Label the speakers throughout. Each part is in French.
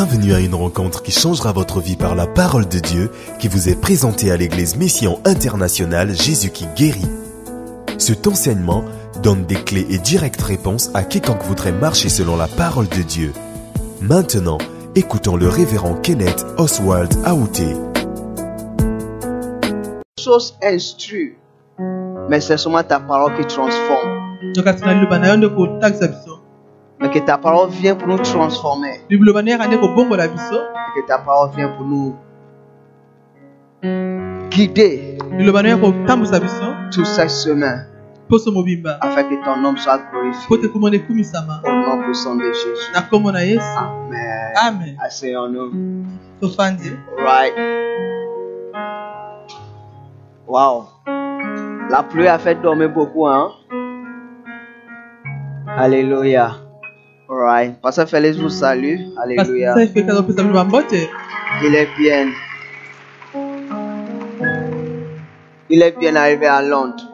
Speaker 1: Bienvenue à une rencontre qui changera votre vie par la parole de Dieu qui vous est présentée à l'église Mission Internationale Jésus qui guérit. Cet enseignement donne des clés et directes réponses à quiconque voudrait marcher selon la parole de Dieu. Maintenant, écoutons le révérend Kenneth Oswald Aouté.
Speaker 2: chose mais c'est seulement ta parole qui transforme. Mais que ta parole vient pour nous transformer. Et que ta parole vient pour nous guider tout ce chemin
Speaker 3: poso mobimba
Speaker 2: afin que ton nom soit glorifié. Au nom puissant de Jésus. Amen.
Speaker 3: amen
Speaker 2: Asseyons-nous. Right. Wow. La pluie a fait dormir beaucoup, hein? Alléluia. Alright. Pasteur Félix vous salue. Alléluia. Il est bien. Il est bien arrivé à Londres.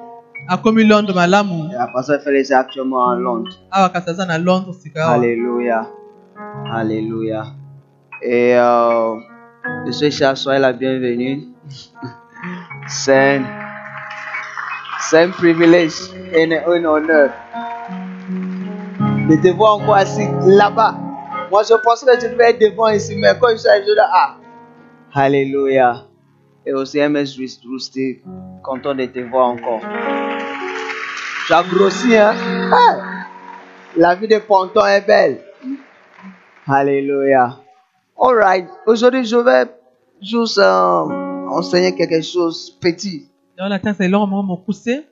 Speaker 3: akomi londres malamu
Speaker 2: Et la pasteur Félix est actuellement à Londres.
Speaker 3: awa kasi aza na londres sika
Speaker 2: Alléluia. Alléluia. Et euh, Monsieur Charles, soyez la bienvenue. C'est un, c'est un privilège et un honneur de te voir encore assis là-bas. Moi, je pensais que je devais être devant ici, mais quand je suis arrivé là, ah, Alléluia. Et aussi, MS Rustic, content de te voir encore. Tu as grossi, hein? La vie de Ponton est belle. Alléluia. Alright. Aujourd'hui, je vais juste euh, enseigner quelque chose petit.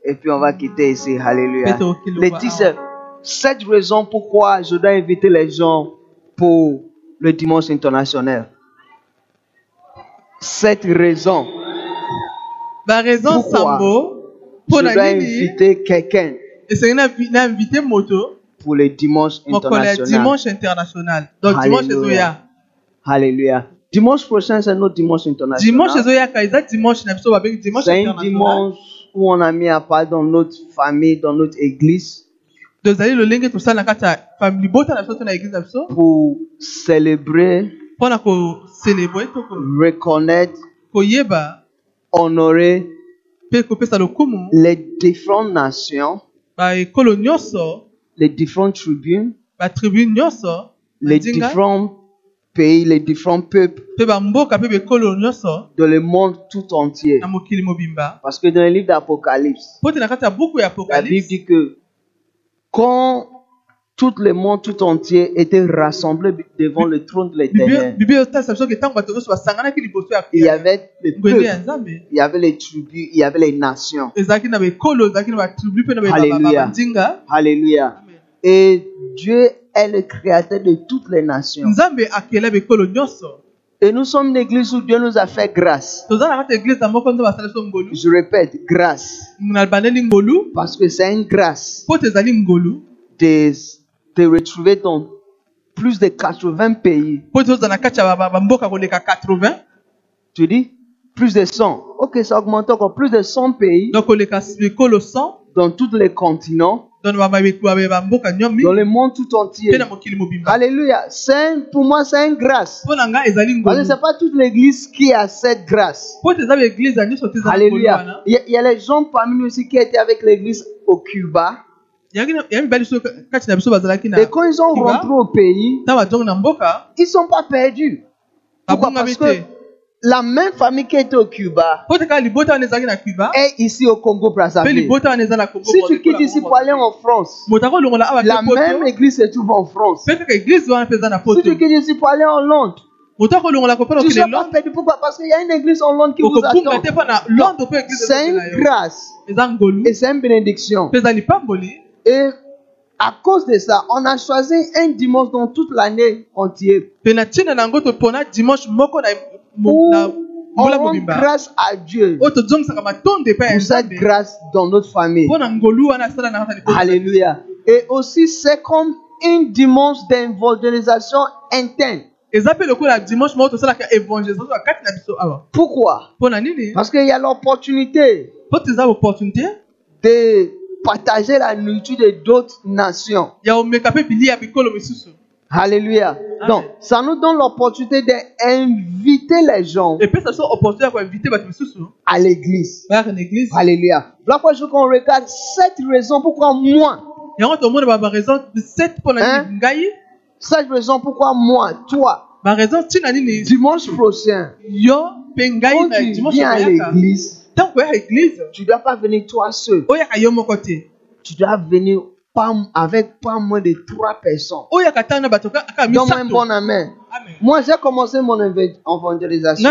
Speaker 2: Et puis on va quitter ici. Alléluia. Les c'est cette raison pourquoi je dois inviter les gens pour le dimanche international. Cette raison.
Speaker 3: baraison
Speaker 2: Pourquoi?
Speaker 3: nsambo
Speaker 2: Je
Speaker 3: mpo na
Speaker 2: dois inviter quelqu'un
Speaker 3: vi- na invite moto
Speaker 2: pour le dimanche
Speaker 3: mokolo ya
Speaker 2: international.
Speaker 3: dimanche international donc dimanche ezoya
Speaker 2: Alléluia. Dimanche prochain, c'est notre dimanche international.
Speaker 3: dimanche eza dimanche dimanche
Speaker 2: C'est un
Speaker 3: international
Speaker 2: dimanche où on a mis à part dans notre famille, dans notre église,
Speaker 3: tozali lolenge tosala na kati ya fam- libota na biso to na eglise na biso.
Speaker 2: Pour célébrer,
Speaker 3: mpona kocelebre to ko-
Speaker 2: reconnaître,
Speaker 3: koyeba
Speaker 2: honorer
Speaker 3: mpe kopesa lokumu.
Speaker 2: les différentes nations,
Speaker 3: baekolo nyonso
Speaker 2: les différentes
Speaker 3: batribune nyonso
Speaker 2: les différents pays, les différents peuples
Speaker 3: mpe bamboka mpe bekolo nyonso
Speaker 2: dans le monde tout entier.
Speaker 3: na mokili mobimba.
Speaker 2: Parce que dans le livre d'Apocalypse,
Speaker 3: mpo te na kati ya buku ya
Speaker 2: la Bible dit que quand tout le monde tout entier était rassemblé devant le trône de l'éternel, il y avait les peuples, il y avait les tribus, il y avait les nations. Alléluia. Alléluia. Et Dieu est le créateur de toutes les nations. Et nous sommes une église où Dieu nous a fait grâce. Je répète, grâce. Parce que c'est une grâce de te retrouver dans plus de 80 pays.
Speaker 3: mpo te ozala na kati ya ba- ba- bamboka koleka 80
Speaker 2: Tu dis Plus de 100. Ok, ça augmente encore. Plus de 100 pays
Speaker 3: donc koleka bekolo 100
Speaker 2: dans tous les continents, dans le monde tout entier. Alléluia. Un- pour moi, c'est une grâce. Parce que
Speaker 3: ngolu
Speaker 2: c'est pas toute l'église qui a cette grâce. Alléluia.
Speaker 3: wana
Speaker 2: Il y, a, il y a les gens parmi nous aussi qui étaient avec l'église au Cuba. Et quand ils sont
Speaker 3: Cuba,
Speaker 2: rentrés au pays, ils sont pas perdus. Pourquoi?
Speaker 3: babongami
Speaker 2: Parce que
Speaker 3: te
Speaker 2: la même famille qui était au Cuba est ici au Congo Brazzaville. Si tu quittes ici pour aller en France, la même église se trouve en France. Si tu quittes ici pour aller en Londres, tu ne seras pas perdu. Pourquoi? Parce qu'il y a une église en Londres qui vous attend. C'est une grâce et c'est une bénédiction. Et à cause de ça, on a choisi un dimanche dans toute l'année entière on rend grâce à Dieu
Speaker 3: ya
Speaker 2: pour cette grâce dans notre famille. Alléluia. Et aussi, c'est comme une dimanche d'évangélisation interne. Pourquoi? Parce qu'il y a l'opportunité de partager la nourriture de d'autres nations. Alléluia. Donc, ça nous donne l'opportunité d'inviter les gens à l'église. Alléluia. Voilà pourquoi je veux qu'on regarde cette raison pourquoi moi, Hein? cette raison pourquoi moi, toi, dimanche prochain, quand tu viens à l'église, tu ne dois pas venir toi seul.
Speaker 3: te
Speaker 2: Tu dois venir pas, avec pas moins de trois personnes. Donne-moi un bon amen.
Speaker 3: Amen.
Speaker 2: Moi, j'ai commencé mon éva- évangélisation.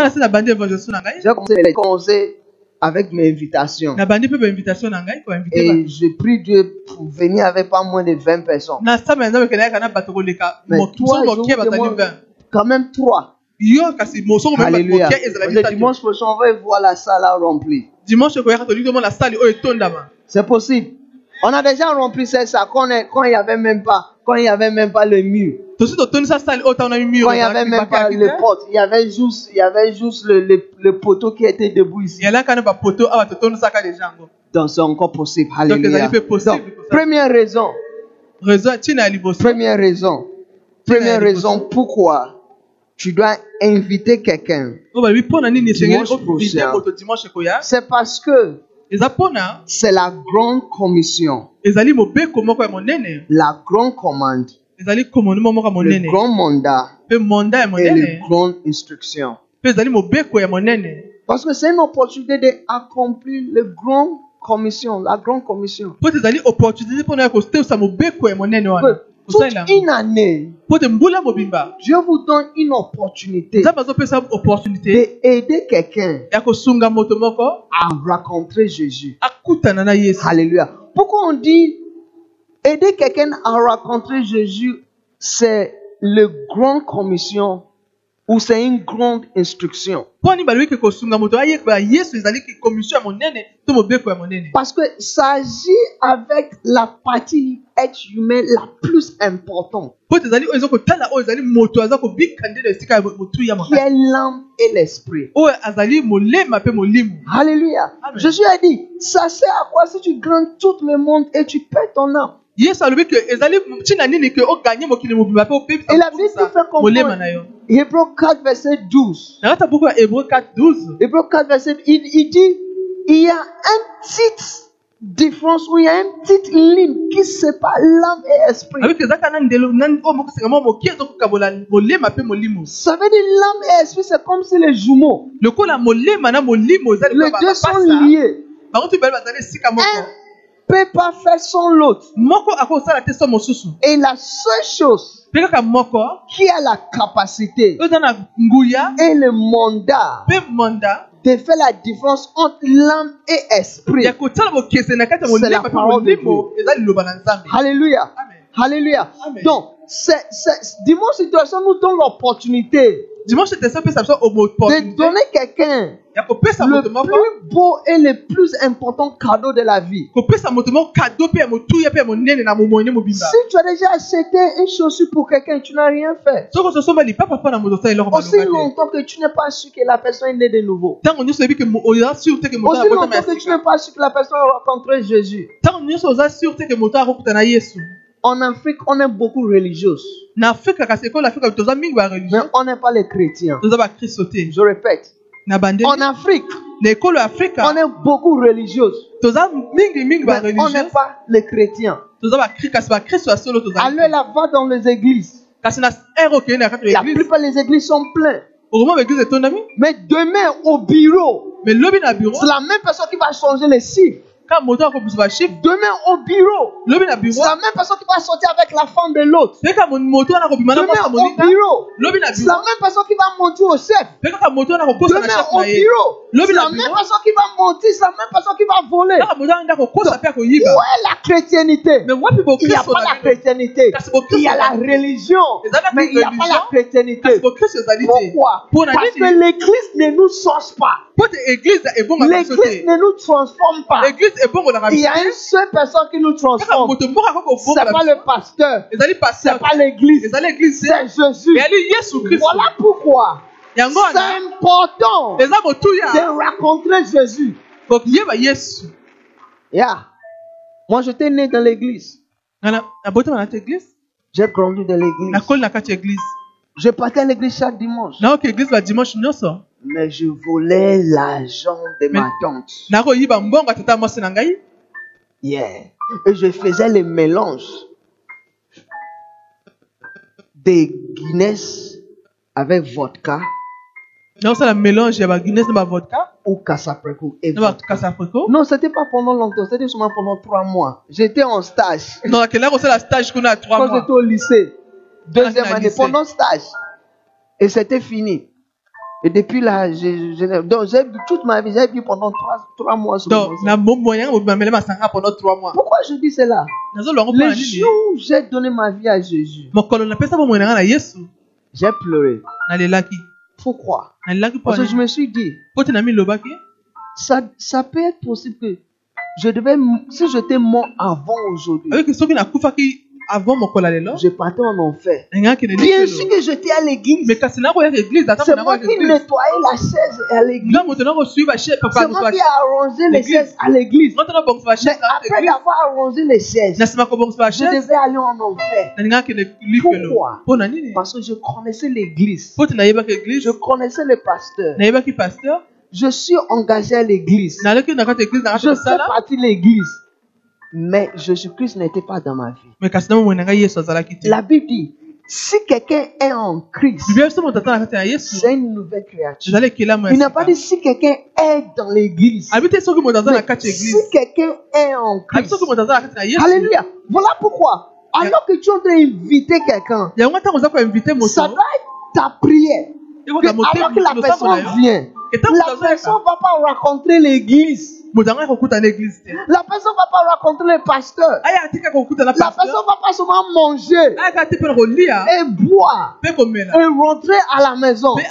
Speaker 2: J'ai commencé, avec mes invitations. Et je prie Dieu pour venir avec pas moins de 20 personnes. Mais
Speaker 3: motu
Speaker 2: toi,
Speaker 3: mosusu
Speaker 2: je
Speaker 3: mokie
Speaker 2: vous
Speaker 3: bazali
Speaker 2: demande
Speaker 3: 20
Speaker 2: quand même trois. Alléluia. dimanche prochain, on va voir la salle remplie.
Speaker 3: dimanche
Speaker 2: C'est possible. On a déjà rempli salle quand, il n'y avait même pas, quand il y avait même pas le mur. Quand il n'y avait même pas le pote. Il y avait juste, il y avait juste le, le, le poteau qui était debout ici. Donc c'est encore possible. Alléluia. Donc,
Speaker 3: ça-
Speaker 2: première raison. Première raison. Première raison pourquoi tu dois inviter quelqu'un? dimanche
Speaker 3: ekoya
Speaker 2: C'est parce que c'est la grande commission, la grande commande, le grand mandat et
Speaker 3: ya monene.
Speaker 2: Parce que c'est une opportunité d'accomplir le grand commission, la grande commission. Toute une année, Dieu vous donne une opportunité d'aider quelqu'un à rencontrer Jésus. Alléluia. Pourquoi on dit aider quelqu'un à rencontrer Jésus, c'est le grand commission ou c'est une grande instruction? Parce que ça agit avec la partie être humain la plus importante, qui est l'âme et l'esprit. Alléluia. Jésus a dit, ça sert à quoi si tu gagnes tout le monde et tu perds ton âme? Et la Bible
Speaker 3: opebisa
Speaker 2: fait comprendre. Hébreu 4, verset 12.
Speaker 3: na kati ya buku ya hébreu 4 12
Speaker 2: Hébreu 4, verset il, il dit, il y a un petite différence ou il y a une petite ligne qui sépare l'âme et l'esprit. Ça veut dire l'âme et l'esprit, c'est comme si les jumeaux. Les deux sont liés. Un peut pas faire sans l'autre.
Speaker 3: moko akosala te so mosusu
Speaker 2: Et la seule chose qui a la capacité et le mandat de faire la différence entre l'âme et
Speaker 3: ya
Speaker 2: C'est la parole de
Speaker 3: nzambe
Speaker 2: Alléluia. Alléluia. Donc, dimanche situation nous donne l'opportunité
Speaker 3: dimanche epesa biso
Speaker 2: de donner quelqu'un le plus beau et le plus important cadeau de la vie. Si tu as déjà acheté une chaussure pour quelqu'un, tu n'as rien fait. Aussi longtemps que tu n'es pas sûr que la personne est née de nouveau. Aussi longtemps que tu n'es pas sûr que la personne a rencontré Jésus. En Afrique, on est beaucoup religieux. Mais on n'est pas les chrétiens. Je répète. En Afrique, on est beaucoup religieux. Mais on n'est pas les chrétiens. Allez là-bas dans les églises. La plupart des églises sont pleines. Mais demain, au bureau c'est la même personne qui va changer les chiffres. Demain, au bureau, c'est la même personne qui va sortir avec la femme de l'autre. Demain, au bureau, c'est la même personne qui va monter au chef. Demain, au bureau, c'est la même personne qui va monter, c'est la même personne qui va voler.
Speaker 3: mpe
Speaker 2: Où est la
Speaker 3: wapi
Speaker 2: Il n'y a pas la
Speaker 3: bokristo
Speaker 2: Il y a la religion. Mais il n'y a pas la
Speaker 3: te
Speaker 2: Pourquoi? Parce que l'église ne nous change pas. L'église ne nous transforme pas. Il y a une seule personne qui nous transforme. C'est
Speaker 3: kobongola
Speaker 2: pas le pasteur. C'est
Speaker 3: paster
Speaker 2: pas l'église. C'est Jésus.
Speaker 3: yesu kristo
Speaker 2: Voilà pourquoi
Speaker 3: yango
Speaker 2: c'est important de rencontrer Jésus. Yeah. Moi, j'étais né dans l'église. J'ai grandi dans l'église. Je partais à l'église chaque dimanche. Mais je volais l'argent de ma tante.
Speaker 3: nakoyiba mbongo tata mwasi na ngai?
Speaker 2: Yeah. Et je faisais le mélange des Guinness avec vodka
Speaker 3: naosala mélange ya baguinness na bavodka
Speaker 2: ou Casapreco et
Speaker 3: na
Speaker 2: vodka. Non, c'était pas pendant longtemps, c'était seulement pendant trois mois. J'étais en stage.
Speaker 3: non akendaki kosala stage kuna ya 3
Speaker 2: Quand
Speaker 3: mois
Speaker 2: j'étais au lycée, deuxième
Speaker 3: Ah, c'est à
Speaker 2: année,
Speaker 3: lycée.
Speaker 2: pendant stage. Et c'était fini. Et depuis là, je, je, donc j'ai toute ma vie, j'ai bu pendant trois, trois mois. sur
Speaker 3: donc pendant 3 mois.
Speaker 2: Pourquoi je dis cela? Le jour où j'ai donné ma vie à Jésus, j'ai pleuré. Pourquoi Parce que je me suis dit,
Speaker 3: milobaki
Speaker 2: ça, ça peut être possible que je devais, si j'étais mort avant aujourd'hui,
Speaker 3: avant ya lelo
Speaker 2: je partais en enfer. Bien sûr que j'étais à l'église. C'est moi qui nettoyais la chaise à l'église. C'est moi qui ai arrangé les chaises à l'église. Mais après avoir arrangé les chaises, je devais aller en enfer. Pourquoi? Parce que je connaissais l'église. Je connaissais le pasteur. Je suis engagé à l'église. Je fais partie de l'église. Mais Jésus-Christ n'était pas dans ma vie. La Bible dit, si quelqu'un est en Christ, c'est une nouvelle créature. Il n'a pas dit si quelqu'un est dans l'église. si quelqu'un est en Christ. Alléluia. Voilà pourquoi. Alors que tu es en train d'inviter quelqu'un, ça doit être ta prière. Que alors que la personne vient, la personne ne va pas rencontrer l'église. La personne ne va pas rencontrer le pasteur.
Speaker 3: kokuta na
Speaker 2: La personne
Speaker 3: pasteur
Speaker 2: ne va pas seulement manger
Speaker 3: mpona kolia
Speaker 2: et boire
Speaker 3: komela
Speaker 2: et rentrer à la maison. Mais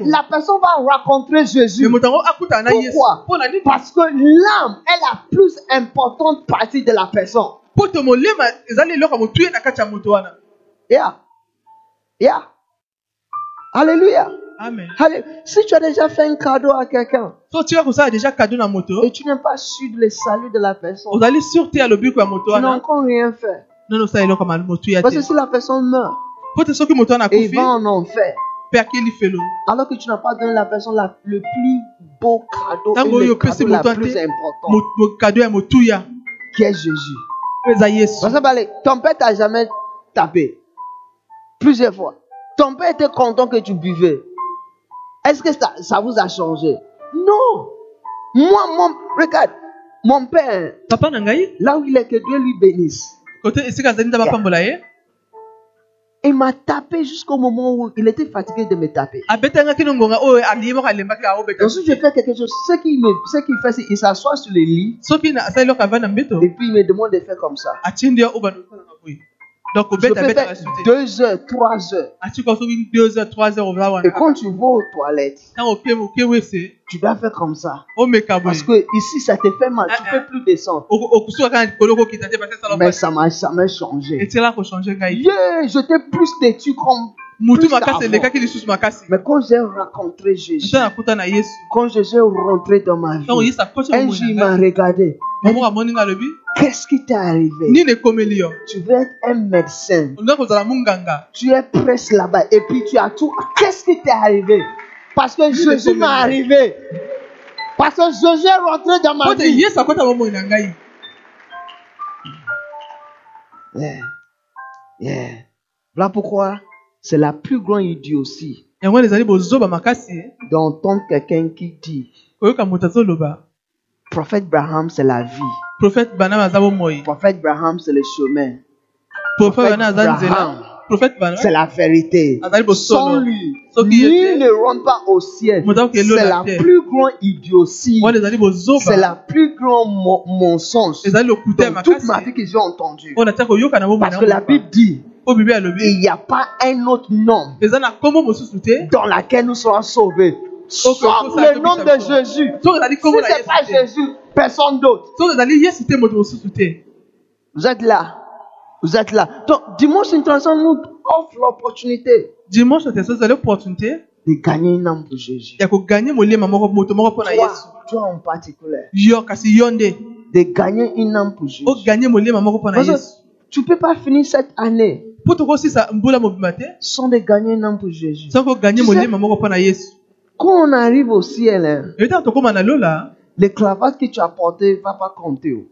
Speaker 2: la personne va rencontrer Jésus. Pourquoi? Parce que l'âme est la plus importante partie de la personne.
Speaker 3: wana
Speaker 2: Yeah. Yeah. Alléluia.
Speaker 3: Amen
Speaker 2: Allez, si tu as déjà fait un cadeau à quelqu'un
Speaker 3: so otika kosala deja cadeau na moto
Speaker 2: et tu n'es pas sûr de le salut de la personne,
Speaker 3: ozali sur te ya ya moto
Speaker 2: tu n'as encore rien fait.
Speaker 3: nono osala eloko ya motuya
Speaker 2: Parce
Speaker 3: te
Speaker 2: que si la personne meurt
Speaker 3: po te soki moto wana
Speaker 2: et il va en enfer,
Speaker 3: mpe akeli felo
Speaker 2: alors que tu n'as pas donné la personne la- le plus beau cadeau
Speaker 3: ntango
Speaker 2: et le cadeau la
Speaker 3: moto
Speaker 2: plus important,
Speaker 3: mo- cadeau ya motuya
Speaker 2: qui est Jésus?
Speaker 3: eza yesu
Speaker 2: Parce que allez, ton père t'a jamais tapé. Plusieurs fois. Ton père était content que tu buvais. Est-ce que ça, ça vous a changé? Non. Moi, mon, regarde, mon père,
Speaker 3: papa
Speaker 2: là où il est, que Dieu lui bénisse.
Speaker 3: kote esika azali nde bapambola ye
Speaker 2: Il m'a tapé jusqu'au moment où il était fatigué de me taper.
Speaker 3: abetangaki no ngonga oyo aliyebaka alembaki aobeta
Speaker 2: Donc si je fais quelque chose, ce qu'il me, ce qu'il fait, c'est qu'il s'assoit sur le lit
Speaker 3: soki na- asali eloko ava na mbeto
Speaker 2: et puis il me demande de faire comme ça.
Speaker 3: atindi yo oyo bandosalanga boye donc
Speaker 2: Je
Speaker 3: obeta
Speaker 2: peux
Speaker 3: betaka
Speaker 2: faire
Speaker 3: su te
Speaker 2: deux heures, trois heures.
Speaker 3: atika soki 2 heures 3 heures oza
Speaker 2: Et quand tu vas aux toilettes,
Speaker 3: wese
Speaker 2: tu dois faire comme ça. Parce que ici, ça te fait mal. Tu
Speaker 3: Ah, ah.
Speaker 2: peux plus descendre. Mais ça m'a jamais changé. Yeah, j'étais plus têtu comme.
Speaker 3: Mutu
Speaker 2: plus
Speaker 3: makasi
Speaker 2: qu'avant.
Speaker 3: elekaki lisusu makasi
Speaker 2: Mais quand j'ai rencontré Jésus, quand je suis rentré dans ma vie, un jour il m'a regardé. Qu'est-ce qui t'est arrivé? Tu veux être un médecin. Tu es presque là-bas et puis tu as tout. Qu'est-ce qui t'est arrivé? Parce que Jésus m'est arrivé. Parce que Jésus est rentré dans ma vie. Yeah. Yeah. Voilà pourquoi c'est la plus grande idiotie
Speaker 3: makasi
Speaker 2: d'entendre quelqu'un qui dit Prophète Abraham, c'est la vie.
Speaker 3: prophète
Speaker 2: Abraham, c'est le chemin.
Speaker 3: prophète
Speaker 2: Abraham. C'est la vérité. Sans lui, nul ne rentre pas au ciel. C'est la plus grande idiotie. C'est la plus grande mensonge toute ma
Speaker 3: makasi
Speaker 2: vie que j'ai entendu.
Speaker 3: oyo natia koyoka na bomoi
Speaker 2: Parce que la Bible dit il n'y a pas un autre nom dans lequel nous serons sauvés. Sauf le nom de Jésus. Si ce n'est pas Jésus, personne d'autre. Vous êtes là. Vous êtes là. Donc, dimanche nous offre l'opportunité
Speaker 3: dimanche te so ezali opportunité
Speaker 2: de gagner une âme pour Jésus. Toi, toi en particulier, de gagner une âme pour Jésus.
Speaker 3: mpo na
Speaker 2: Parce que tu ne peux pas finir cette année sont de gagner un âme pour Jésus. Quand on arrive au ciel, hein, les cravates que tu as portées ne va pas compter. oh.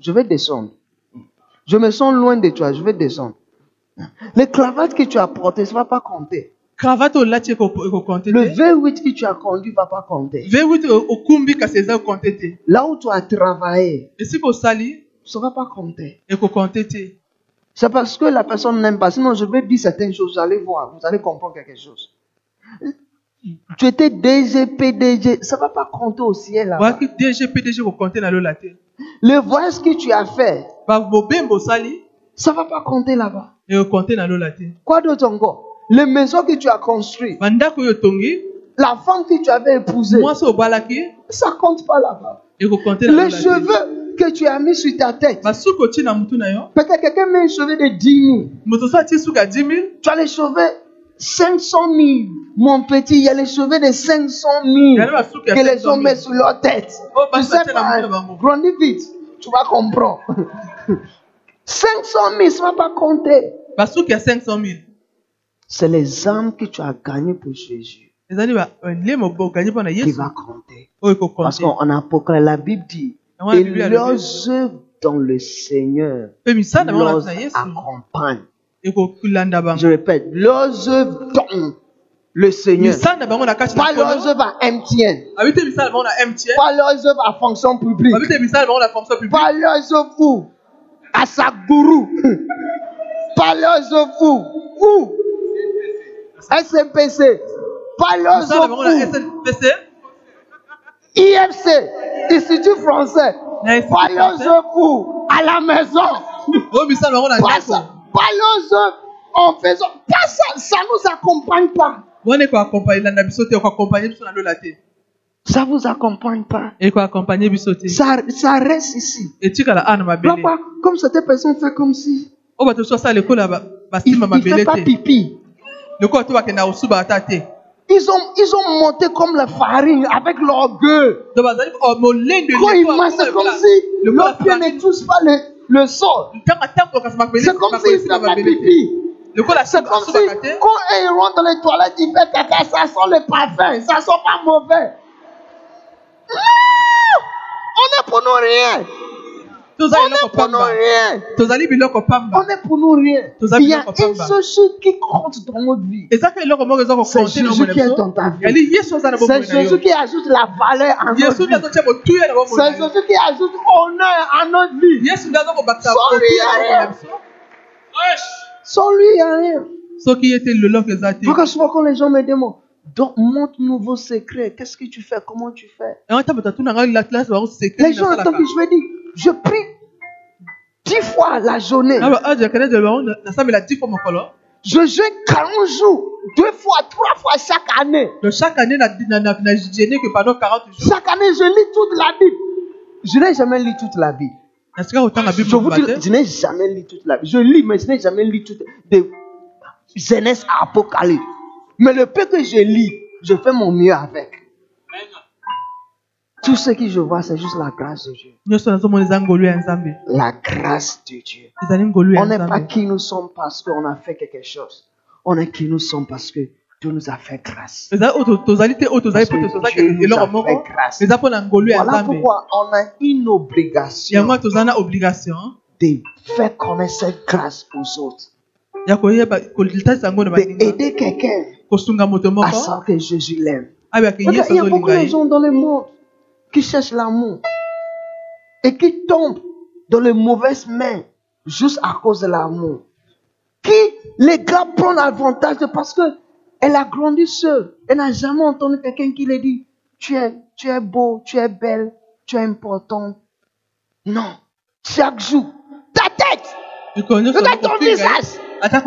Speaker 2: Je vais descendre. Je me sens loin de toi, je vais descendre. Les cravates que tu as portées, ne va pas compter. Le
Speaker 3: te
Speaker 2: V8 que tu as conduit ne va pas compter.
Speaker 3: v8 o- okumbi kasi eza ekonte te
Speaker 2: Là où tu as travaillé, ça ne va pas compter. C'est parce que la personne n'aime pas. Sinon, je vais dire certaines choses, vous allez voir, vous allez comprendre quelque chose. Tu étais DG, PDG, ça ne va pas compter au ciel là
Speaker 3: dg pdg ekokonte na lola te
Speaker 2: Le voyage que tu as fait,
Speaker 3: osali
Speaker 2: ça ne va pas compter là-bas.
Speaker 3: ekokonte na lola te
Speaker 2: Quoi d'autre encore? Les maisons que tu as construites, la femme que tu avais épousée, ça compte pas là-bas. Les cheveux que tu as mis sur ta tête,
Speaker 3: yo
Speaker 2: peut-être quelqu'un met un cheveu de 10 000.
Speaker 3: moto so atie suki ya 10 000
Speaker 2: Tu as les cheveux 500 000. Mon petit, il y a les cheveux de 500 000
Speaker 3: Il y en a basuki ya
Speaker 2: que les
Speaker 3: 500
Speaker 2: gens
Speaker 3: 000.
Speaker 2: mettent sur leur tête.
Speaker 3: Oh,
Speaker 2: tu sais pas,
Speaker 3: na bango
Speaker 2: grandis vite, tu vas comprendre. 500 000, ça ne va pas compter.
Speaker 3: basuki ya 500 000
Speaker 2: C'est les âmes que tu as gagnées pour Jésus
Speaker 3: na
Speaker 2: qui va compter.
Speaker 3: oyo
Speaker 2: Parce qu'en Apocalypse, la Bible dit, et leurs œuvres dans le Seigneur leurs accompagnent. Je répète, leurs œuvres dans le Seigneur. Pas leurs œuvres à MTN.
Speaker 3: mtn
Speaker 2: Pas leurs œuvres à fonction publique.
Speaker 3: publique
Speaker 2: Pas leurs œuvres où? À Sagourou. Pas leurs œuvres où? Où? SMPC. Pas leurs œuvres où? IFC. Institut français. où À la maison. œuvres en faisant. Pas ça. Ça ne nous accompagne pas. Ça vous accompagne pas. Ça, ça reste ici. Papa, comme cette personne fait comme si.
Speaker 3: oyo bato so asala lokola ba-
Speaker 2: Il ne fait pas pipi. Ils ont, ils ont monté comme la farine avec leur gueule. Quand ils c'est comme si leurs pieds ne touchent pas le, le sol. C'est comme s'ils
Speaker 3: na mabele te
Speaker 2: pipi. C'est comme si quand ils rentrent dans les toilettes, ils font caca, ça sent le parfum, ça sent pas mauvais. Non! On est pour nous rien.
Speaker 3: Tozali
Speaker 2: On
Speaker 3: biloko
Speaker 2: est pour nous
Speaker 3: pamba
Speaker 2: rien.
Speaker 3: tozali biloko pamba
Speaker 2: On est pour nous rien.
Speaker 3: Toza
Speaker 2: Il y a
Speaker 3: biloko
Speaker 2: une
Speaker 3: pamba.
Speaker 2: seule chose qui compte dans notre vie.
Speaker 3: ezaka eloko moko eza
Speaker 2: C'est
Speaker 3: kokonte na
Speaker 2: Jésus
Speaker 3: bomoi
Speaker 2: qui
Speaker 3: na
Speaker 2: est
Speaker 3: biso
Speaker 2: dans ta vie.
Speaker 3: yali yesu aza na bomoi
Speaker 2: C'est
Speaker 3: na
Speaker 2: Jésus
Speaker 3: yo
Speaker 2: qui ajoute la valeur à notre
Speaker 3: yesu nde
Speaker 2: vie.
Speaker 3: azotia motuya na bomoi
Speaker 2: C'est
Speaker 3: na yo
Speaker 2: Jésus qui ajoute honneur à notre vie.
Speaker 3: yesu nde aza kobakisa
Speaker 2: Sans lui, il n'y a rien.
Speaker 3: eza
Speaker 2: Pourquoi souvent quand les gens me demandent, donc, montre-nous vos secrets. Qu'est-ce que tu fais? Comment tu fais? Les gens attendent que je vais dire, je prie dix fois la journée. Je jeûne 40 jours, deux fois, trois fois chaque année.
Speaker 3: chaque année que pendant 40 jours
Speaker 2: Chaque année, je lis toute la Bible. Je n'ai jamais lu toute la Bible. Je vous dis, je n'ai jamais lu toute la Bible. Je lis, mais je n'ai jamais lu toute de Genèse à Apocalypse. Mais le peu que je lis, je fais mon mieux avec. Tout ce que je vois, c'est juste la grâce de Dieu. La grâce de Dieu. On n'est pas qui nous sommes parce qu'on a fait quelque chose. On est qui nous sommes parce que Dieu nous a fait grâce. Parce que Dieu nous a fait grâce. Voilà pourquoi on a une obligation de faire connaître cette grâce aux autres. D'aider quelqu'un à savoir que Jésus l'aime.
Speaker 3: yesu
Speaker 2: Il y a beaucoup de gens dans le monde qui cherchent l'amour et qui tombent dans les mauvaises mains juste à cause de l'amour. Qui les gars prennent avantage de parce que elle a grandi seule. Elle n'a jamais entendu quelqu'un qui lui dit tu es, tu es beau, tu es belle, tu es importante. Non. Chaque jour. Ta tête, regarde ton visage.
Speaker 3: ata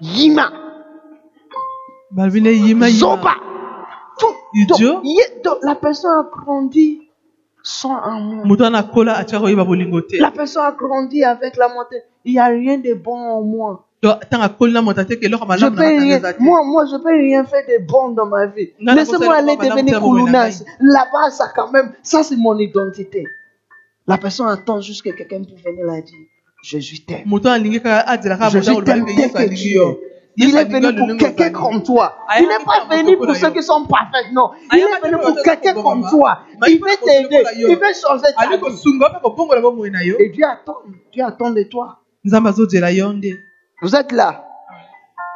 Speaker 2: Yima.
Speaker 3: balobi nde yima
Speaker 2: Zoba. Tout. Donc, la personne a grandi sans amour. La personne a grandi avec la montée. Il n'y a rien de bon en moi. Je peux rien, moi, moi, je peux rien faire de bon dans ma vie. Laissez-moi aller devenir Koulounas. Là-bas, ça quand même, ça c'est mon identité. La personne attend juste que quelqu'un puisse venir la dire, Jésus t'aime. Jésus t'aime tel que tu es. Il est venu pour quelqu'un comme toi. Il n'est pas venu pour ceux qui sont parfaits, non. Il est venu pour quelqu'un comme toi. Il veut t'aider. Il veut changer ta vie. Et Dieu attend, Dieu attend de toi. Vous êtes là.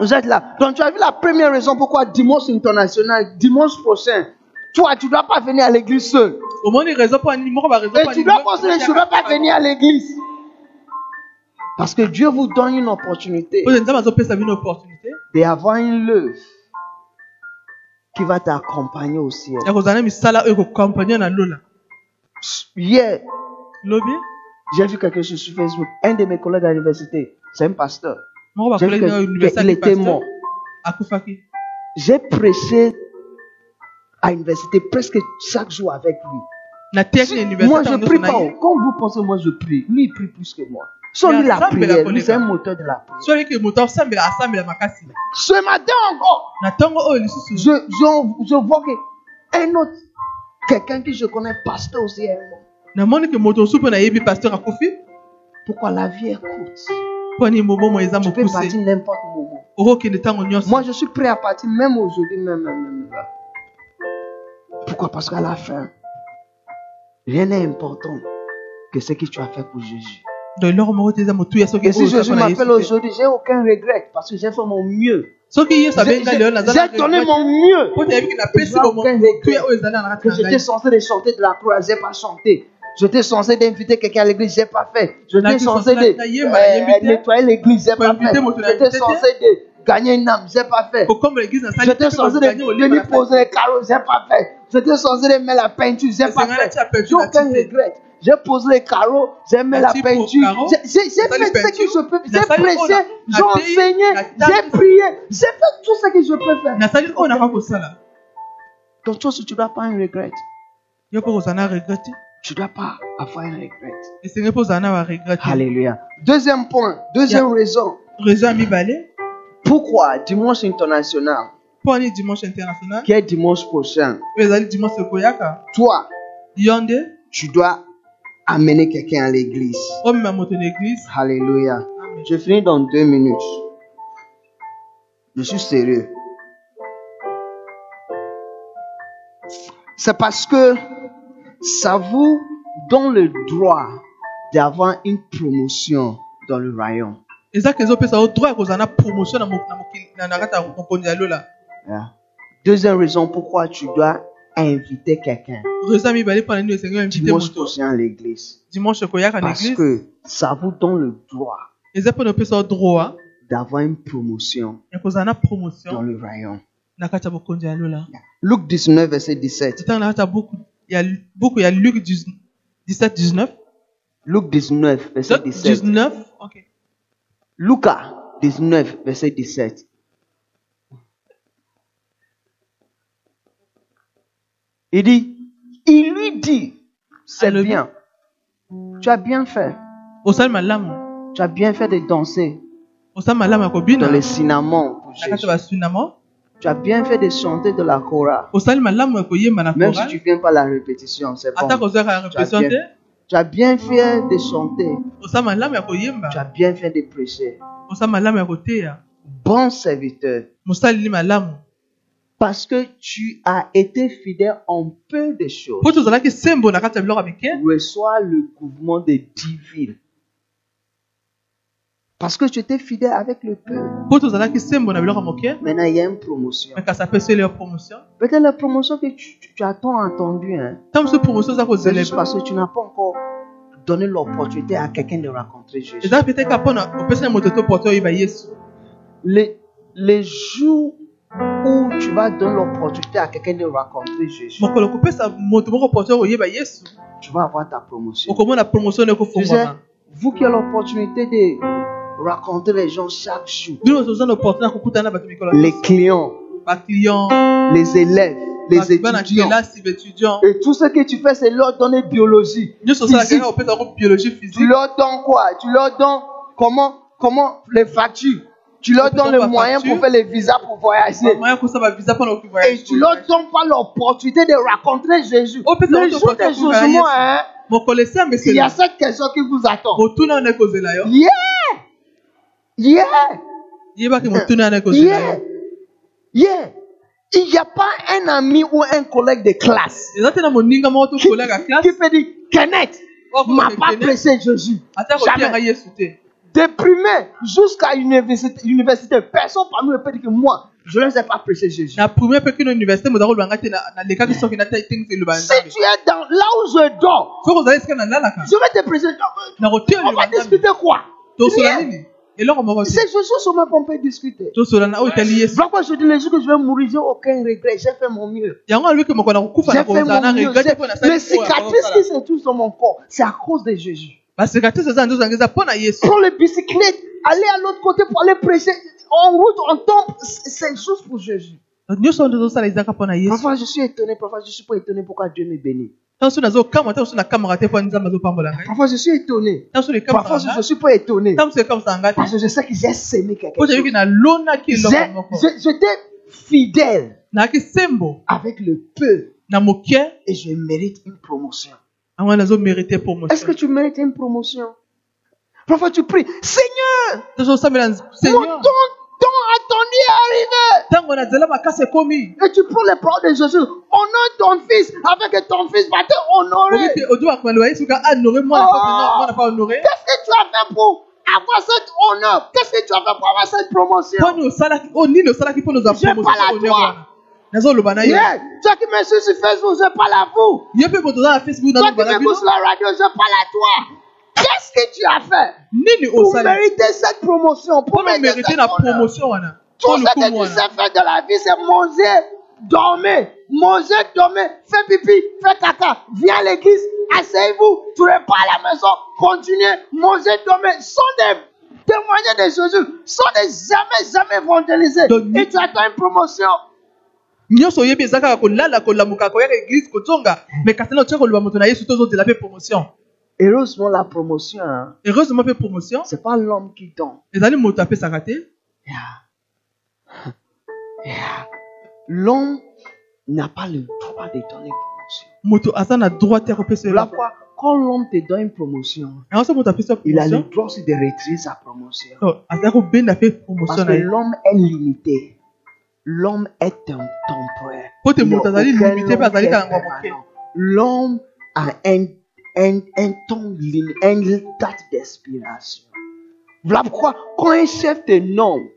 Speaker 2: Vous êtes là. Donc tu as vu la première raison pourquoi dimanche international, dimanche prochain, toi, tu ne dois pas venir à l'église seul. Et tu dois penser, je ne dois pas venir à l'église. Parce que Dieu vous donne une opportunité d'avoir une lèvre qui va t'accompagner au ciel. Hier, j'ai vu quelque chose sur Facebook. Un de mes collègues à l'université, c'est un pasteur. J'ai vu que- qu'il était mort. J'ai prêché à l'université presque chaque jour avec lui. Moi, je prie pas. Quand vous pensez, moi, je prie. Lui, il prie plus que moi. Sans
Speaker 3: Mais
Speaker 2: lui, la prière, c'est un moteur de la prière. Ce matin encore, je, je, je vois que un autre, quelqu'un que je connais, pasteur aussi, Pourquoi la vie est courte? Tu peux partir n'importe moment. Moi, je suis prêt à partir même aujourd'hui, même, même, même. Pourquoi? Parce qu'à la fin, rien n'est important que ce que tu as fait pour Jésus. Et si
Speaker 3: osala na
Speaker 2: m'appelle aujourd'hui, j'ai aucun regret parce que j'ai fait mon mieux. J'ai donné mon mieux. j'étais censé de chanter de la croix, j'ai pas chanté. J'étais censé d'inviter quelqu'un à l'église, j'ai pas fait. J'étais censé de euh, nettoyer l'église, j'ai pas fait. J'étais censé de gagner une âme, j'ai pas fait. J'étais censé de venir poser les carreaux, j'ai pas fait. J'étais censé de mettre la peinture, j'ai pas fait. J'ai aucun regret. J'ai posé les carreaux, j'ai mis la peinture. J'ai fait ce que je peux. J'ai prêché, j'ai enseigné, j'ai prié, j'ai fait tout ce que je peux faire. Donc toi, tu dois pas un regret, tu dois pas avoir un regret. Alléluia. Deuxième point, deuxième raison.
Speaker 3: raison
Speaker 2: Pourquoi dimanche international,
Speaker 3: dimanche international?
Speaker 2: Qui est dimanche prochain,
Speaker 3: dimanche
Speaker 2: toi, tu dois amener quelqu'un à l'église. Alléluia. Je finis dans deux minutes. Je suis sérieux. C'est parce que ça vous donne le droit d'avoir une promotion dans le
Speaker 3: lola
Speaker 2: Yeah. Deuxième raison pourquoi tu dois inviter quelqu'un dimanche prochain à l'église.
Speaker 3: dimanche
Speaker 2: Parce que ça vous donne le droit d'avoir une promotion dans le rayon. Luc 19, verset 17.
Speaker 3: ntango na kati ya buku ya buku ya luc 17 19
Speaker 2: Luc 19, verset 17.
Speaker 3: 19 ok
Speaker 2: Lucas 19, verset 17. Il dit, il lui dit, c'est
Speaker 3: Alléluia.
Speaker 2: bien. Tu as bien fait. Tu as bien fait de danser dans les cinnamons Tu as bien fait de chanter de la chorale. Même si tu
Speaker 3: chorale
Speaker 2: viens pas à la répétition, c'est bon. Tu as bien, tu as bien fait de chanter. Tu as bien fait de prêcher. Bon serviteur. Parce que tu as été fidèle en peu de choses. reçois le couvrement de dix villes. Parce que tu étais fidèle avec le peu. Maintenant, il y a une promotion. Peut-être la promotion que tu, tu- tu as tant entendue, hein, c'est juste parce que tu n'as pas encore donné l'opportunité à quelqu'un de rencontrer Jésus. Les, les jours où tu vas donner l'opportunité à quelqu'un de rencontrer Jésus, tu vas avoir ta promotion. Tu sais, vous qui avez l'opportunité de rencontrer les gens chaque jour, les clients, les élèves, les étudiants, Et tout ce que tu fais, c'est leur donner biologie. Physique. Tu leur donnes quoi Tu leur donnes comment, comment les factures. Tu leur donnes le moyen pour faire les visas pour voyager.
Speaker 3: bavisa mpona
Speaker 2: Et tu leur donnes pas l'opportunité de rencontrer Jésus. Le jour jugements,
Speaker 3: Yesu.
Speaker 2: hein, il y a cette question qui vous attend. Yeah! Yeah! Yeah! Yeah! Il n'y a pas un ami ou un collègue de classe qui, qui
Speaker 3: classe
Speaker 2: peut dire Kenneth
Speaker 3: Oh,
Speaker 2: m'a pas pressé Jésus. Jamais. Primaire jusqu'à l'université, personne parmi eux peut dire que moi, je ne ai pas pressé Jésus. Si tu es dans là où je dors, je vais te prêcher.
Speaker 3: kotia
Speaker 2: On va discuter quoi? C'est Jésus seulement qu'on peut discuter. pourquoi je dis les jours que je vais mourir, j'ai aucun regret. J'ai fait mon mieux. J'ai fait mon mieux. Les cicatrices qui se trouvent sur mon corps, c'est à cause de Jésus. Prends le bicyclette, aller à l'autre côté pour aller prêcher. En route, on tombe. C'est c'est juste pour Jésus. Parfois, je suis étonné. Parfois, je suis pas étonné pourquoi Dieu me bénit.
Speaker 3: ngai
Speaker 2: Parfois, je suis étonné. Parfois, je ne suis pas étonné. Parce que je sais que j'ai sémé quelque chose. J'étais fidèle avec le peu et je mérite une promotion.
Speaker 3: Nazomérite
Speaker 2: Est-ce que tu mérites une promotion? Parfois, tu pries, Seigneur, mon
Speaker 3: seigneur
Speaker 2: ton, ton attendu est arrivé. Et tu prends les paroles de Jésus. Honore ton fils avec que ton fils va te honorer. Oh! Qu'est-ce que tu as fait pour avoir cet honneur? Qu'est-ce que tu as fait pour avoir cette promotion? Je parle à
Speaker 3: promotion
Speaker 2: toi.
Speaker 3: Nazoloba na ye
Speaker 2: Yeah. Toi qui me suis sur Facebook, je parle à vous.
Speaker 3: ye mpe moto oza na facebook
Speaker 2: sur la radio, je parle à toi. Qu'est-ce que tu as fait?
Speaker 3: Nini
Speaker 2: pour mériter cette promotion Pour mériter cette honneur
Speaker 3: promotion wana?
Speaker 2: Tout ce que tu sais faire de la vie, c'est manger, dormir, manger, dormir, faire pipi, faire caca. Viens à l'église, asseyez-vous, tu repars à la maison, continuez, manger, dormir. Sont des témoignages de Jésus, sont des jamais, jamais évangélisés.
Speaker 3: Donc,
Speaker 2: Et tu attends une promotion.
Speaker 3: Nyonso oyebi eza kaka kolala kolamuka koyaka eglise kozonga me kasi na otia koloba moto na yesu tozozela mpe promotion
Speaker 2: Heureusement, la promotion, hein,
Speaker 3: heureusement mpe promotion
Speaker 2: c'est pas l'homme qui donne.
Speaker 3: ezali moto apesaka te
Speaker 2: Yeah. Yeah. L'homme n'a pas le droit de donner promotion.
Speaker 3: moto aza na droit te ya kopesa
Speaker 2: Voilà
Speaker 3: eloko
Speaker 2: pourquoi, quand l'homme te donne une promotion, il a le droit aussi de retirer sa promotion. Parce que
Speaker 3: ye
Speaker 2: l'homme est limité. L'homme est un temporaire. a. L'homme a un, un, un temps une date d'expiration. Voilà pourquoi, quand un chef te nomme,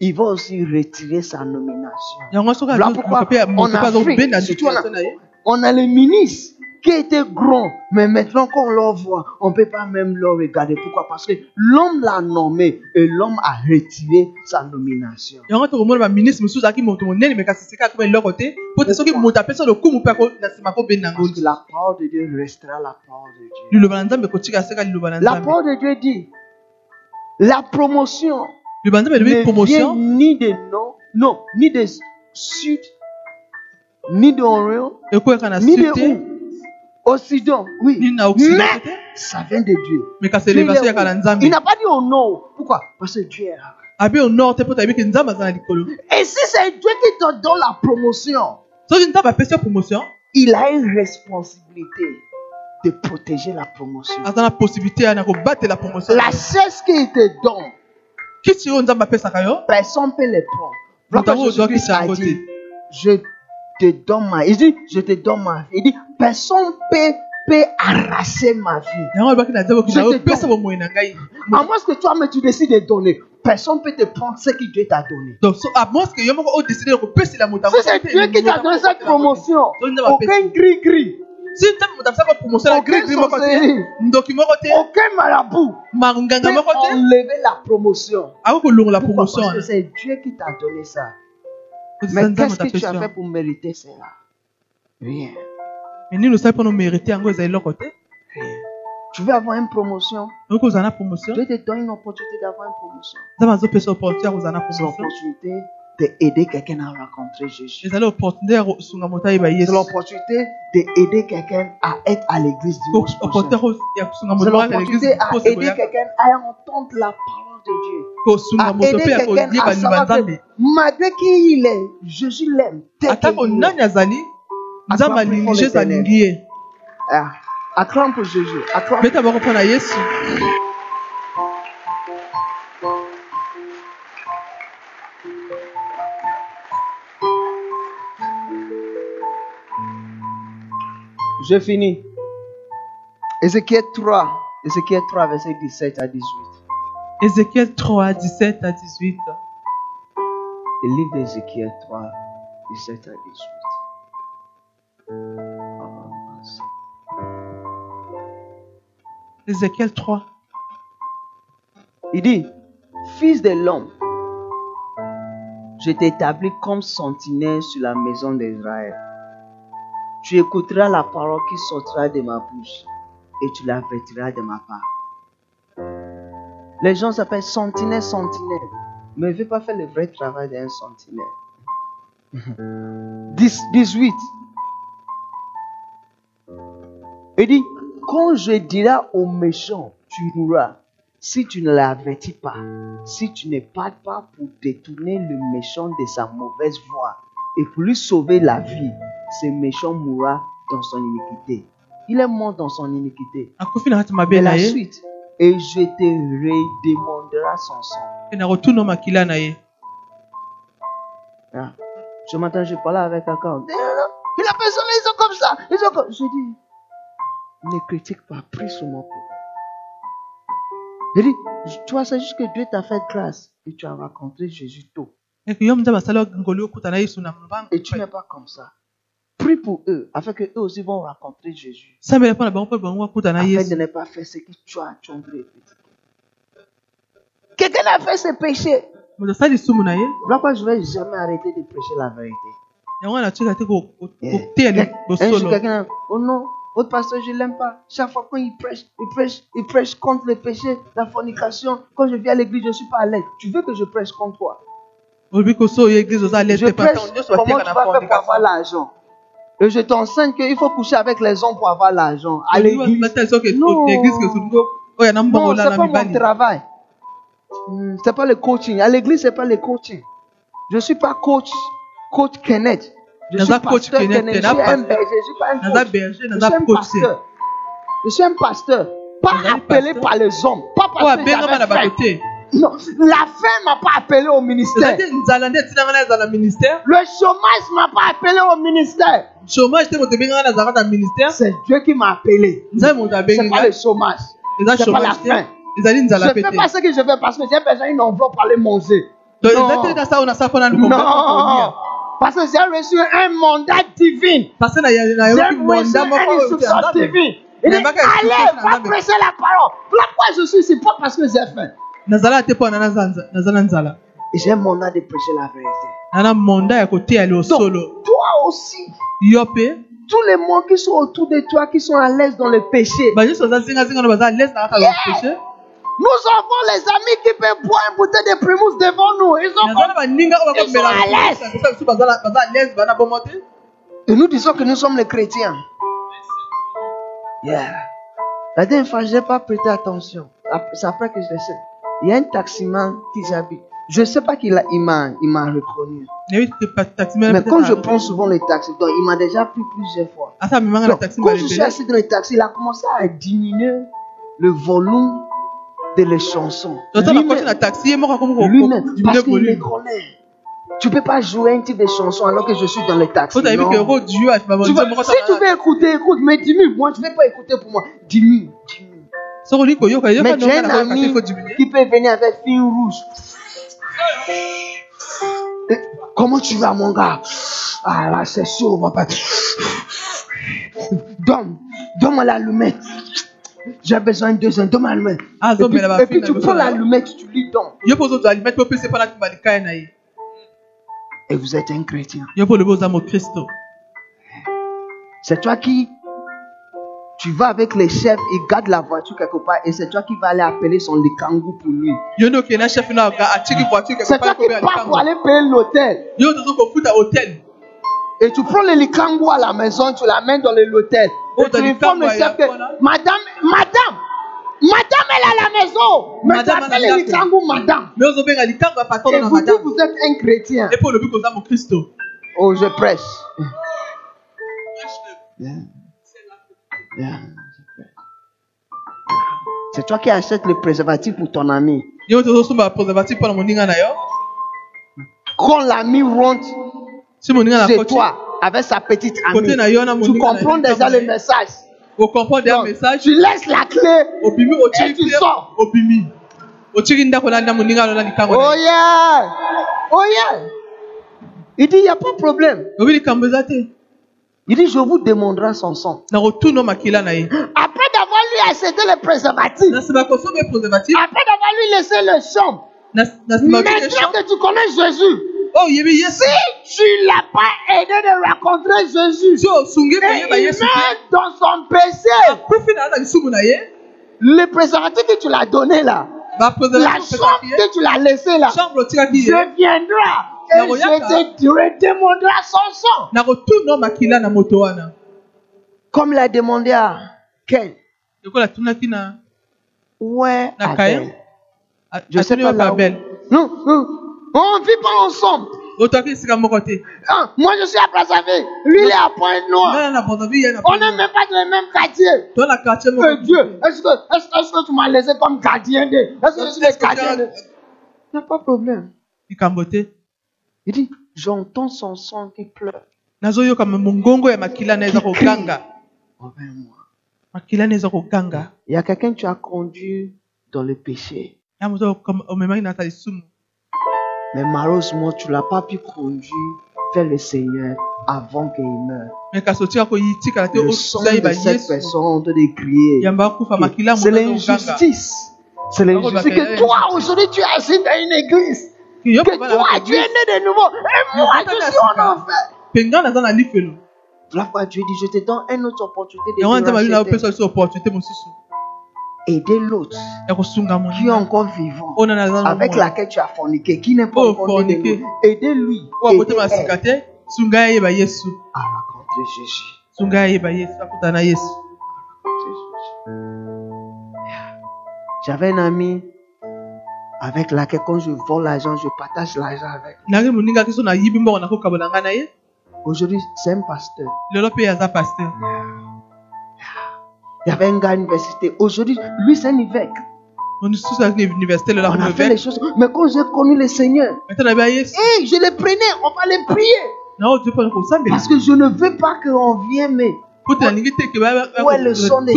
Speaker 2: il va aussi retirer sa nomination. Voilà pourquoi,
Speaker 3: na ye
Speaker 2: On a les ministres qui étaient grands, mais maintenant qu'on leur voit, on ne peut pas même leur regarder. Pourquoi? Parce que l'homme l'a nommé et l'homme a retiré sa nomination. Parce que la parole de Dieu restera la parole de Dieu. La parole de Dieu dit, la promotion ne vient
Speaker 3: promotion
Speaker 2: ni de nord, non, ni de sud, ni d'orient, ni de
Speaker 3: te
Speaker 2: où Occident, oui. Mais ça vient de Dieu.
Speaker 3: me kasi
Speaker 2: Dieu
Speaker 3: elevation
Speaker 2: est
Speaker 3: eyaka na
Speaker 2: où?
Speaker 3: nzambe
Speaker 2: Il n'a pas dit au nord. Pourquoi? Parce que Dieu est là.
Speaker 3: abi au nord
Speaker 2: Et si c'est Dieu qui te donne la promotion,
Speaker 3: promotion
Speaker 2: il a une responsabilité de protéger la promotion.
Speaker 3: na possibilité kobatela promotion
Speaker 2: La chaise qu'il te donne, personne ne peut les prendre. Voilà dit, je te donne ma Il dit, je te donne ma vie. Il dit, personne peut, peut arracher ma vie. À moins que toi, mais tu décides de donner, personne ne peut te prendre ce que Dieu t'a donné.
Speaker 3: donc à moins que
Speaker 2: c'est Dieu qui t'a donné cette promotion, aucun gris-gris, aucun marabout peut enlever la promotion. Pourquoi? Parce que
Speaker 3: wana
Speaker 2: c'est Dieu qui t'a donné ça. Mais qu'est-ce que tu as fait pour mériter cela? Rien. Rien. Tu veux avoir une promotion? Dieu te donne une opportunité d'avoir une promotion. C'est l'opportunité d'aider quelqu'un à rencontrer Jésus. C'est l'opportunité d'aider quelqu'un à être à l'église
Speaker 3: kosunga
Speaker 2: C'est l'opportunité à
Speaker 3: pose
Speaker 2: aider
Speaker 3: koyaka
Speaker 2: quelqu'un à entendre la parole de Dieu. À aider quelqu'un à savoir que malgré qui il est, Jésus l'aime. Ah, acclame pour Jésus. Je finis. Ézéchiel 3. Ézéchiel 3, verset 17 à 18.
Speaker 3: Ézéchiel 3 17 à 18
Speaker 2: Le livre d'Ézéchiel 3, 17 à 18.
Speaker 3: ézéchiel 3
Speaker 2: Il dit, Fils de l'homme, je t'établis comme sentinelle sur la maison d'Israël. Tu écouteras la parole qui sortira de ma bouche et tu l'avertiras de ma part. Les gens s'appellent sentinelle, sentinelle, mais ne veut pas faire le vrai travail d'un sentinelle. 10 18. Il dit, quand je dirai aux méchants, tu mourras, si tu ne l'avertis pas, si tu ne parles pas pour détourner le méchant de sa mauvaise voie et pour lui sauver la vie, ce méchant mourra dans son iniquité. Il est mort dans son iniquité. Mais la
Speaker 3: ye
Speaker 2: suite, et je te redemandera son sang. Ah. Ce matin, je parlais avec quelqu'un. Eh, Mais la personne, ils sont comme ça. Ils sont comme... Je dis, ne critique pas, prie sur mon. Je dis, toi, c'est juste que Dieu t'a fait grâce et tu as rencontré Jésus tôt. Et tu n'es pas comme ça. Prie pour eux, afin que eux aussi vont rencontrer Jésus. Afin de ne pas faire ce que tu as, tu as voulu critiquer. Quelqu'un a fait ce péché. pourquoi je ne vais jamais arrêter de prêcher la vérité. Yeah. quelqu'un, oh non, votre pasteur, je l'aime pas. Chaque fois quand il prêche, il prêche, il prêche contre le péché, la fornication. Quand je viens à l'église, je ne suis pas à l'aise. Tu veux que je prêche contre toi? Je prêche comment tu vas faire pour avoir l'argent? Et je t'enseigne qu'il faut coucher avec les hommes pour avoir l'argent. À
Speaker 3: Olobi
Speaker 2: l'église. Non. c'est
Speaker 3: olala
Speaker 2: pas mon travail. Hmm, C'est pas le coaching. À l'église, c'est pas le coaching. Je suis pas coach, coach Kenneth. Je suis
Speaker 3: coach
Speaker 2: pasteur
Speaker 3: Kenneth.
Speaker 2: Je suis un berger. Je suis pas un coach.
Speaker 3: berger
Speaker 2: Je suis un pasteur. Je suis un pasteur. Pas appelé par les hommes. Pas parce que Non, la faim m'a pas appelé au ministère. Le chômage m'a pas appelé au ministère. C'est Dieu qui m'a appelé. C'est pas le chômage. C'est pas la faim. Je ne fais pas ce que je fais parce que j'ai besoin d'une enveloppe pour aller manger. Non. Non, parce que j'ai reçu un mandat divin.
Speaker 3: parce que
Speaker 2: J'ai reçu une instruction
Speaker 3: ya nzambe
Speaker 2: divine. Il dit, allez, va prêcher la parole. Pourquoi je suis ici, pas parce que j'ai faim. J'ai un mandat de prêcher la vérité. Donc, toi aussi, tous les mots qui sont autour de toi, qui sont à l'aise dans le péché, Yeah.
Speaker 3: bapeshe
Speaker 2: nous avons les amis qui peuvent boire une bouteille de primus devant nous. Ils ont
Speaker 3: naza na baninga oyo
Speaker 2: Ils sont à l'aise. Et nous disons que nous sommes les chrétiens. Yeah. La dernière fois, je n'ai pas prêté attention. C'est après que je le sais. Il y a un taximan qui j'habite. Je ne sais pas qu'il a- il m'a, il m'a reconnu.
Speaker 3: taximane
Speaker 2: Mais comme je prends souvent les taxis, donc il m'a déjà pris plusieurs fois. Donc,
Speaker 3: taxi
Speaker 2: quand je suis assis dans les taxis, il a commencé à diminuer le volume de les chansons. Lui-même. Lui-même, parce qu'il
Speaker 3: volume?
Speaker 2: connaît. Tu peux pas jouer un type de chanson alors que je suis dans le taxi.
Speaker 3: po toyebi
Speaker 2: non.
Speaker 3: ke ro duo
Speaker 2: Tu
Speaker 3: babanzo
Speaker 2: veux-
Speaker 3: moko
Speaker 2: si tu veux écouter, écoute, mais diminue. Moi, je ne vais pas écouter pour moi. Diminue. diminue. Mais tu as un ami qui peut venir avec fil rouge. Et comment tu vas, mon gars? Ah là, c'est chaud, mon papa. Donne, donne-moi l'allumette. J'ai besoin de deuxième, donne-moi l'allumette.
Speaker 3: Ah,
Speaker 2: Et puis, et puis tu prends l'allumette, tu lui donnes. Et vous êtes un chrétien. C'est toi qui, tu vas avec les chefs, il garde la voiture quelque part et c'est toi qui vas aller appeler son likangou pour lui. C'est toi qui pars pour aller payer l'hôtel. Et tu prends le likangou à la maison, tu l'amènes dans le- l'hôtel.
Speaker 3: Oh,
Speaker 2: Et tu
Speaker 3: le
Speaker 2: informes le chef que, madame, madame, Madame, elle est à la maison. Mais tu
Speaker 3: Madame,
Speaker 2: appelles
Speaker 3: elle est
Speaker 2: les Litango madame. Et vous dites
Speaker 3: madame
Speaker 2: vous êtes un chrétien. Oh, je prêche. C'est toi qui achètes le préservatif pour ton ami. Quand l'ami rentre
Speaker 3: koti
Speaker 2: toi avec sa petite amie, tu comprends déjà le message? Donc, tu laisses la clé. Et tu sors. Oh
Speaker 3: ye.
Speaker 2: yeah! Oh yeah! Il dit, il n'y a pas de problème.
Speaker 3: obi likambo eza te
Speaker 2: Il dit, je vous demanderai son sang. Après d'avoir lui acheté le préservatif, après d'avoir lui laissé le champ, maintenant que tu connais Jésus,
Speaker 3: yesu.
Speaker 2: si tu l'as pas aidé de rencontrer Jésus, et il met dans son péché,
Speaker 3: ye
Speaker 2: le préservatif que tu l'as donné là, la
Speaker 3: bapréservatif
Speaker 2: chambre que tu l'as laissé là,
Speaker 3: chambre
Speaker 2: et je te redémonderai son sang.
Speaker 3: nakotuna makila na moto wana
Speaker 2: Comme l'a demandé à Ken.
Speaker 3: lokola atunaki na?
Speaker 2: Ouais,
Speaker 3: na
Speaker 2: Abel.
Speaker 3: a-
Speaker 2: Je sais pas là
Speaker 3: babel
Speaker 2: Non, non, on ne vit pas ensemble.
Speaker 3: otaki esika moko te
Speaker 2: Hein, Moi, je suis à Brazzaville. Lui, il est à
Speaker 3: na brazzaville ye na
Speaker 2: On n'est même pas dans le même quartier.
Speaker 3: to na quartier moko
Speaker 2: Eh Dieu, est-ce que, est-ce, que- est-ce que tu m'as laissé comme gardien de... Est-ce que je suis le gardien de... Il n'y a pas de problème.
Speaker 3: likambo te
Speaker 2: Il dit, j'entends son sang qui pleure
Speaker 3: nazoyoka mongongo ya makila na eza koganga makila na eza koganga
Speaker 2: Il y a quelqu'un que tu as conduit dans le péché.
Speaker 3: ya moto omemaki na ata lisumu
Speaker 2: Mais malheureusement, tu ne l'as pas pu conduire vers le Seigneur avant qu'il meure.
Speaker 3: me kasi otika koyitikala te
Speaker 2: Le sang de cette personne de crier.
Speaker 3: yamba akufa makila
Speaker 2: C'est
Speaker 3: moto eza koganga
Speaker 2: l'injustice. C'est l'injustice que toi, aujourd'hui, tu es assis dans une église. Que toi, tu es né de nouveau. Et moi, je suis en enfer.
Speaker 3: lifelo
Speaker 2: La fois, Dieu dit, je te donne une autre opportunité de aider l'autre. Qui est encore vivant, avec laquelle tu as forniqué, qui n'est pas
Speaker 3: Oh, forniqué.
Speaker 2: aider elle.
Speaker 3: yeba yesu.
Speaker 2: À rencontrer Jésus. J'avais un ami avec laquelle quand je vole l'argent, je partage l'argent avec. Aujourd'hui, c'est un pasteur. Il y avait un gars à l'université. Aujourd'hui, lui, c'est un évêque. On a fait les choses. Mais quand j'ai connu le Seigneur, hey, je les prenais, on va les prier. Parce que je ne veux pas qu'on vienne, mais où est le son têtes?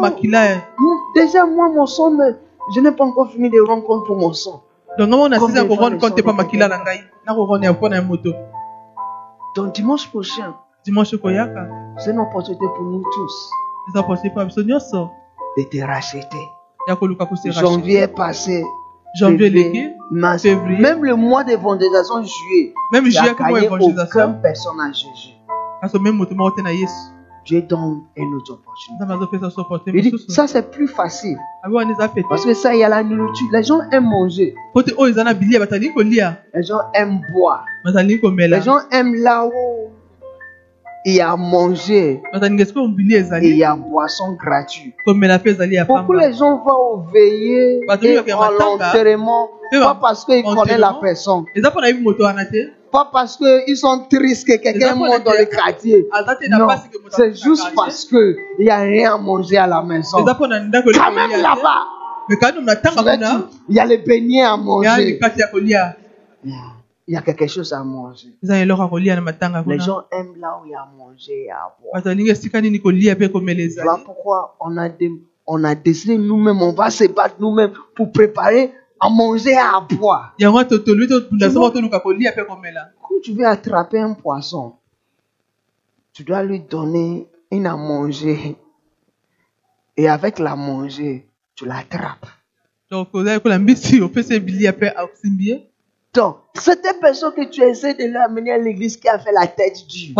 Speaker 3: Wapi
Speaker 2: Non. Déjà, moi, mon son, je n'ai pas encore fini de rendre compte pour mon son.
Speaker 3: donc
Speaker 2: Comme
Speaker 3: ya
Speaker 2: des fois,
Speaker 3: korendre
Speaker 2: les
Speaker 3: compte
Speaker 2: de
Speaker 3: makila na ngai ya mpona ya moto?
Speaker 2: Donc, dimanche prochain,
Speaker 3: dimanche koyaka
Speaker 2: c'est une opportunité pour nous tous.
Speaker 3: Eza possible mpa biso nyonso
Speaker 2: de te racheter.
Speaker 3: ya koluka
Speaker 2: Janvier passé.
Speaker 3: janvier
Speaker 2: mars,
Speaker 3: février.
Speaker 2: même le mois d'évangélisation juillet,
Speaker 3: même juillet kamo
Speaker 2: gagné aucun
Speaker 3: évangélisation
Speaker 2: personne à Jésus.
Speaker 3: kasi même moto te na yesu
Speaker 2: Dieu donne une autre opportunité. Il dit, ça c'est plus facile.
Speaker 3: pete
Speaker 2: Parce que ça, il y a la nourriture. Les gens aiment manger. Les gens aiment boire. Les gens aiment là où il y a manger et il
Speaker 3: ezali
Speaker 2: y a boisson gratuite. Beaucoup les gens vont au veillées
Speaker 3: Bah, tu
Speaker 2: et à l'enterrement, pas parce qu'ils connaissent la personne, pas parce qu'ils sont tristes que quelqu'un monte dans le quartier. Non,
Speaker 3: moto
Speaker 2: c'est juste parce qu'il n'y a rien à manger à la maison. Quand même là-bas, il y a les beignets à manger. Il y a quelque chose à manger. Les gens aiment là où il y a à manger et à boire. Voilà pourquoi on a, dé- on a décidé nous-mêmes, on va se battre nous-mêmes pour préparer à manger et à boire. Quand tu veux attraper un poisson, tu dois lui donner une à manger. Et avec la manger, tu l'attrapes.
Speaker 3: donc ye
Speaker 2: Donc, cette personne que tu essaies de l'amener à l'église qui a fait la tête dure.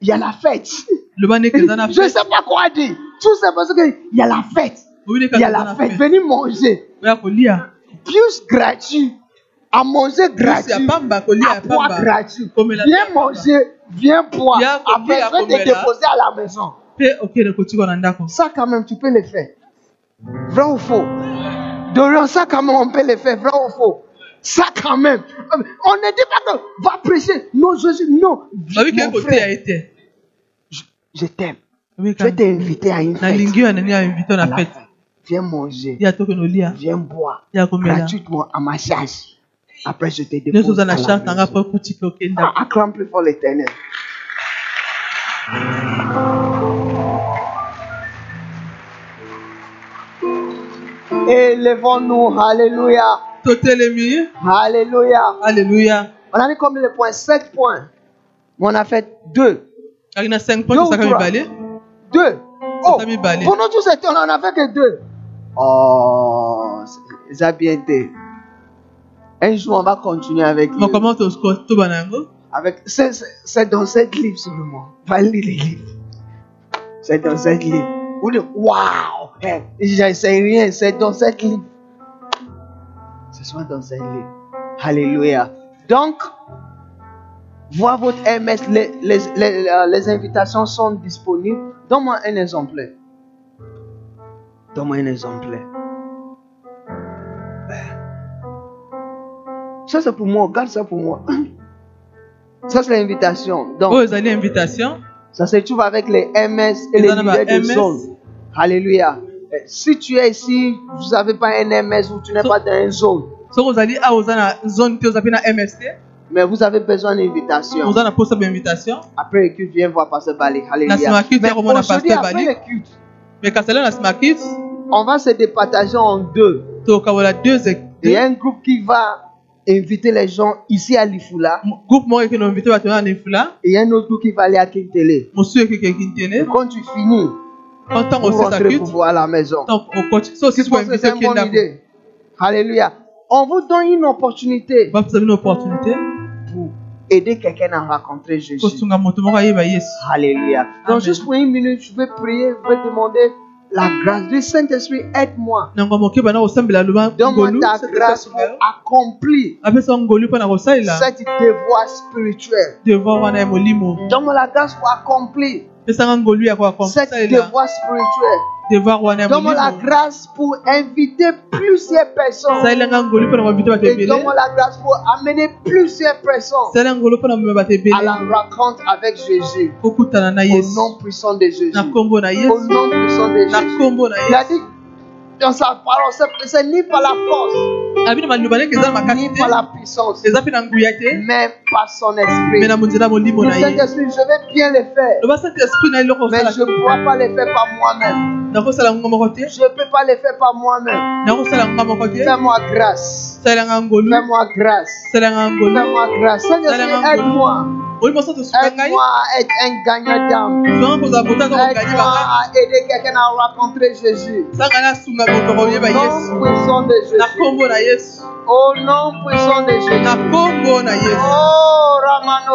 Speaker 2: il y a la fête. Je ne sais pas quoi dire. Tout ça parce qu'il y a la fête. Il y a la fête. Venez manger. Plus gratuit. À manger gratuit. À boire gratuit. Viens manger, viens boire. Après, je vais te déposer à la maison. Ça, quand même, tu peux le faire. Vrai ou faux? Dorian, ça, quand même, on peut le faire. Vrai ou faux? Ça, quand même. On ne dit pas que va prêcher. Non, Jésus, non. Mon frère, je, je t'aime. Je vais t'inviter à une fête. À la fête. Viens manger. Viens boire. Gratuitement à ma charge. Après, je te dépose à la maison. Ah, Acclame plus fort l'éternel. Élevons-nous. Alléluia. Alléluia.
Speaker 3: alleluya
Speaker 2: On a mis combien de points? 7 points. Mais on a fait 2.
Speaker 3: kaki na 5
Speaker 2: Deux
Speaker 3: point
Speaker 2: ou
Speaker 3: tosaka
Speaker 2: trois?
Speaker 3: mibale
Speaker 2: 2. Oh, pendant tout ce temps, on n'a fait que 2. Oh, ça a bien été. Un jour, on va continuer avec
Speaker 3: tobana yango
Speaker 2: Avec, c'est, dans cette livre seulement. Va lire les livres. C'est dans cette livre. Vous dites, waouh, hey, sais rien, c'est dans cette livre. Ce soit dans cette livre. Alléluia. Donc, voir votre MS, les, les, les, euh, les invitations sont disponibles. Donne-moi un exemplaire. Donne-moi un exemplaire. Ça, c'est pour moi. Garde ça pour moi. Ça, c'est l'invitation. Donc,
Speaker 3: oyo ezali invitation
Speaker 2: ça se trouve avec les MS et les leaders de
Speaker 3: MS.
Speaker 2: zone. Alléluia. Euh, Si tu es ici, vous n'avez pas un MS ou tu n'es
Speaker 3: So-
Speaker 2: pas dans une zone,
Speaker 3: soki ozali awa oza na zone te oza mpe na ms te
Speaker 2: mais vous avez besoin d'invitation.
Speaker 3: oza na posa bainvitation
Speaker 2: Après le culte, viens voir Pasteur Bali. Alléluia. Mais aujourd'hui, après le culte, on va se départager en deux. Il y a un groupe qui va inviter les gens ici à Lifula et il y a un autre groupe qui va aller à Kintele. Et quand tu finis, vous rentrez pour voir à la maison. c'est une bonne idée. Alléluia. On vous donne une opportunité aider quelqu'un à rencontrer Jésus. Alléluia. Donc, juste pour une minute, je vais prier, je vais demander la grâce du Saint-Esprit. Aide-moi. Donne-moi ta grâce pour accomplir cette devoir
Speaker 3: molimo
Speaker 2: Donne-moi la grâce pour accomplir
Speaker 3: kosalela
Speaker 2: devoir spirituelle.
Speaker 3: Devoir wana ya
Speaker 2: Donne-moi la grâce pour inviter plusieurs personnes. Et donne-moi la grâce pour amener plusieurs personnes à la rencontre avec Jésus. Au nom puissant de Jésus. Au nom puissant de Jésus. Il a dit dans sa parole, ni par la force, ni par la puissance,
Speaker 3: nguya te
Speaker 2: mais par son esprit. Le Saint-Esprit, je vais bien le faire, mais je ne pourrai pas le faire par moi-même. Je ne peux pas le faire par moi-même. Fais-moi grâce. Fais-moi grâce. Fais-moi grâce. Saint-Esprit, aide-moi. Aide-moi à être un gagnant d'âme. Aide-moi à aider quelqu'un à rencontrer Jésus. nom puissant de Jésus. Au nom puissant de Jésus. Oh, Ramano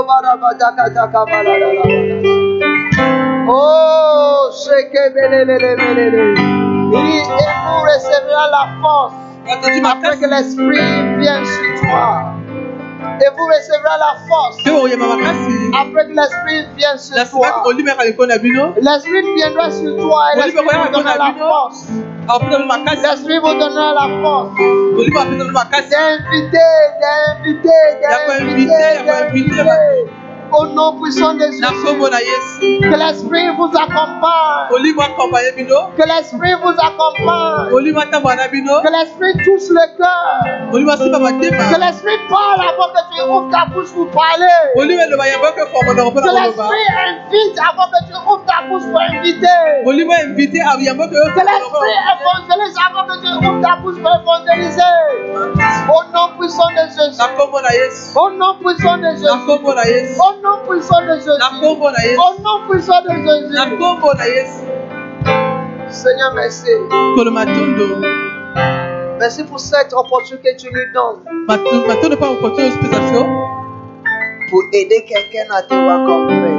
Speaker 2: Oh, Shekebelelelebelele. Il et vous recevrez la force après que l'Esprit vienne sur toi. Et vous recevrez la force. Après que l'Esprit vienne sur toi. L'Esprit viendra sur toi et l'Esprit vous donnera la force. L'Esprit vous donnera la force. D'inviter, d'inviter, d'inviter, d'inviter. Au nom puissant de Jésus. Que l'Esprit vous accompagne. Que l'Esprit vous accompagne. Que l'Esprit touche le cœur. Que l'Esprit parle avant que tu ouvres ta bouche pour parler. Que l'Esprit invite avant que tu ouvres ta bouche pour inviter. Que l'Esprit évangélise avant que tu ouvres ta bouche pour évangéliser. Au nom puissant de Jésus. Au nom puissant de Jésus. Au nom puissant de Jésus. Au nom puissant de Jésus. Seigneur, merci. Merci pour cette opportunité que tu nous donnes pour aider quelqu'un à te rencontrer.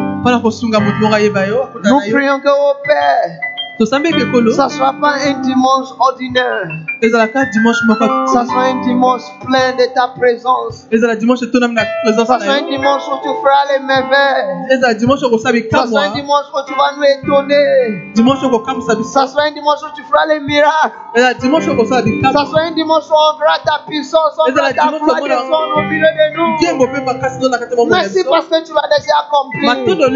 Speaker 2: Nous prions que, au Père,
Speaker 3: tosambi eke kolo
Speaker 2: ça soit pas un dimanche ordinaire,
Speaker 3: ezalaka dimanche moko
Speaker 2: Ça sera un dimanche plein de ta présence.
Speaker 3: ezala dimanche etonami na présence
Speaker 2: Ça sera un dimanche où tu feras les merveilles.
Speaker 3: ezala dimanche okosala
Speaker 2: Ça sera un dimanche où tu vas nous étonner.
Speaker 3: dimanche okokamwisa biso
Speaker 2: Ça sera un dimanche où tu feras les miracles.
Speaker 3: ezala dimanche okosala
Speaker 2: Ça sera un dimanche où on verra ta puissance, on verra ta gloire au milieu de nous.
Speaker 3: nzembo mpe makasi to na kati ya bomoi na
Speaker 2: Merci parce que tu l'as déjà accompli.
Speaker 3: matondo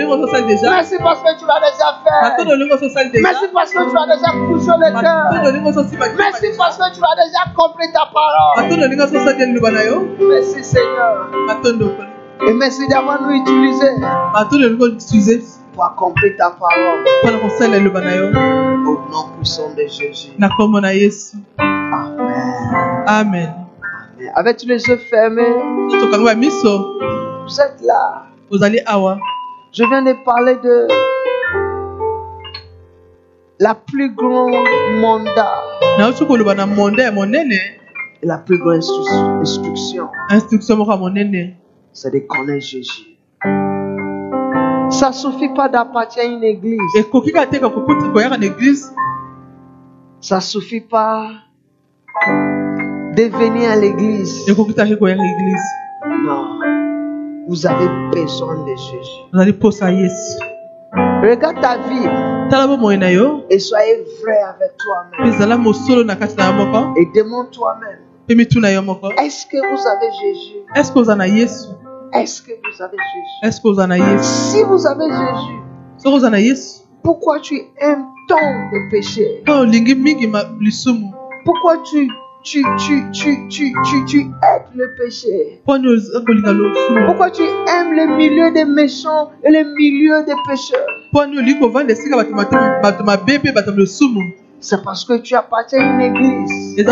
Speaker 2: Merci parce que tu l'as déjà fait.
Speaker 3: matondo
Speaker 2: Merci parce que tu as déjà touché le cœur. Merci parce que tu as déjà accompli ta parole. Merci Seigneur. Et merci d'avoir nous utilisé pour accomplir ta parole. Au nom puissant de Jésus. Amen.
Speaker 3: amen.
Speaker 2: Avec les yeux fermés, vous êtes là.
Speaker 3: ozali awa
Speaker 2: Je viens de parler de la plus grande mandat et la plus grande instru- instruction, c'est de connaître Jésus. Ça suffit pas d'appartenir à une église. Ça suffit pas de venir à l'église. Non. Vous avez besoin de Jésus. Regarde ta vie. Et soyez vrai avec toi-même. Et demande toi-même, est-ce que vous avez Jésus?
Speaker 3: Est ce que oza na yesu?
Speaker 2: Est-ce que vous avez Jésus?
Speaker 3: Est ce que
Speaker 2: Si vous avez Jésus, pourquoi tu aimes tant de péché
Speaker 3: lisumu
Speaker 2: Pourquoi tu, tu, tu, tu, tu, tu, tu aides le péché. Pourquoi tu aimes le milieu des méchants et le milieu des pécheurs? C'est parce que tu appartiens à une église. Mais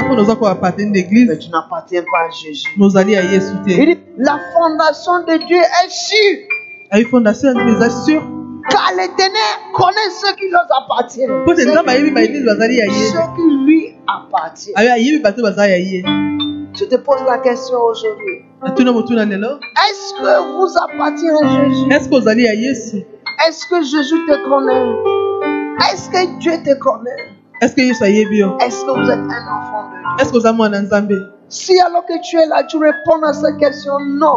Speaker 2: tu n'appartiens pas à Jésus. Il dit, la fondation de Dieu est sûre.
Speaker 3: ayi fondation ya nzambe eza sur
Speaker 2: Car l'éternel connaît ceux qui leur appartiennent. Ceux qui lui appartiennent.
Speaker 3: ye
Speaker 2: Je te pose la question aujourd'hui.
Speaker 3: lelo
Speaker 2: Est-ce que vous appartenez à Jésus? Est-ce que Jésus te connaît? Est-ce que Dieu te connaît? Est-ce que vous êtes un enfant de Dieu? Si alors que tu es là, tu réponds à cette question, non.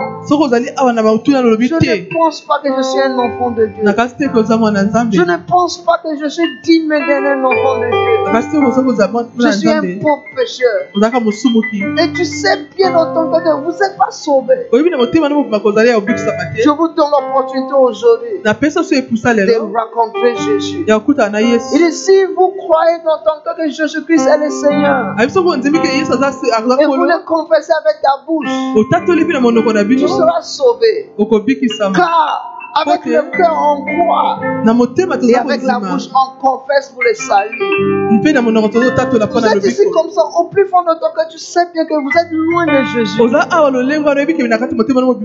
Speaker 2: Je ne pense pas que je suis un enfant de Dieu. Je ne pense pas que je suis digne d'être un enfant de Dieu. Je suis un pauvre pécheur. Et tu sais bien dans ton cœur que vous n'êtes pas
Speaker 3: te
Speaker 2: Je vous donne l'opportunité aujourd'hui de rencontrer Jésus. Il dit, si vous croyez dans ton cœur que Jésus-Christ est le Seigneur, et vous le confessez avec ta bouche, tu seras sauvé. Car avec le cœur on croit et avec la bouche on confesse pour le salut. Vous êtes ici comme ça, au plus fond de ton cœur, tu sais bien que vous êtes loin de Jésus.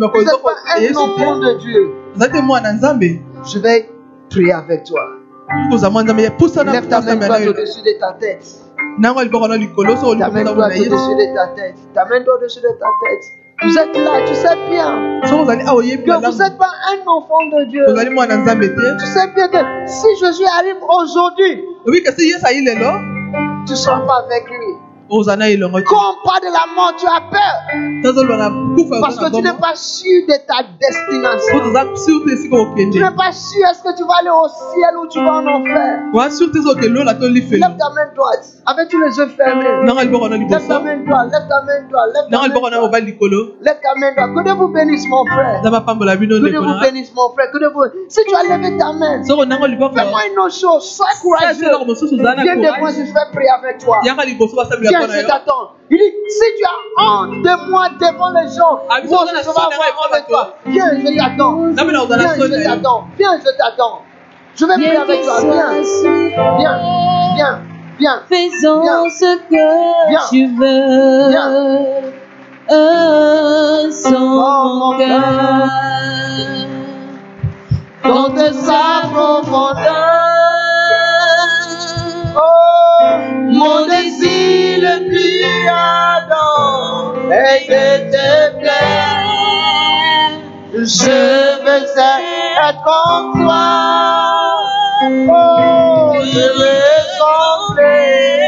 Speaker 2: Vous n'êtes pas un enfant de Dieu. Je vais prier avec toi. Lève ta main droite au-dessus de ta tête. Ta main droite au-dessus de ta tête. Ta main droite au-dessus de ta tête. Vous êtes là, tu sais bien que vous n'êtes pas un enfant de Dieu. Tu sais bien que si Jésus arrive aujourd'hui, tu ne seras pas avec lui.
Speaker 3: Oza na elongo te
Speaker 2: Quand on parle de la mort, tu as peur. Parce que tu n'es pas sûr de ta destination. Tu n'es pas sûr est-ce que tu vas aller au ciel ou tu vas en enfer? Lève ta main droite avec tous les yeux fermés? Lève ta main droite, lève ta main droite, lève ta main droite. Lève ta main droite. Que Dieu vous bénisse, mon frère. Que Dieu vous
Speaker 3: na
Speaker 2: bénisse, mon frère. Que Dieu vous... Si tu as levé ta main, fais-moi une autre chose. Sois courageux. Viens
Speaker 3: courage
Speaker 2: je vais prier avec toi. Je t'attends. Il dit, si tu as honte de moi devant les gens,
Speaker 3: Ah,
Speaker 2: moi je vais avoir
Speaker 3: ça,
Speaker 2: honte de
Speaker 3: ça,
Speaker 2: toi. Viens, je t'attends. Viens, je t'attends. Viens, je t'attends. Je vais prier avec toi. Viens, viens, viens, viens.
Speaker 4: Faisons
Speaker 2: Viens.
Speaker 4: ce que
Speaker 2: Viens.
Speaker 4: tu veux.
Speaker 2: Viens.
Speaker 4: Euh, sans
Speaker 2: Oh, mon
Speaker 4: cœur.
Speaker 2: Dans de sa profondeur.
Speaker 4: profondeur.
Speaker 2: Oh,
Speaker 4: mon désir le plus ardent est de te plaire.
Speaker 2: Je veux être en toi. Oh, je veux trembler.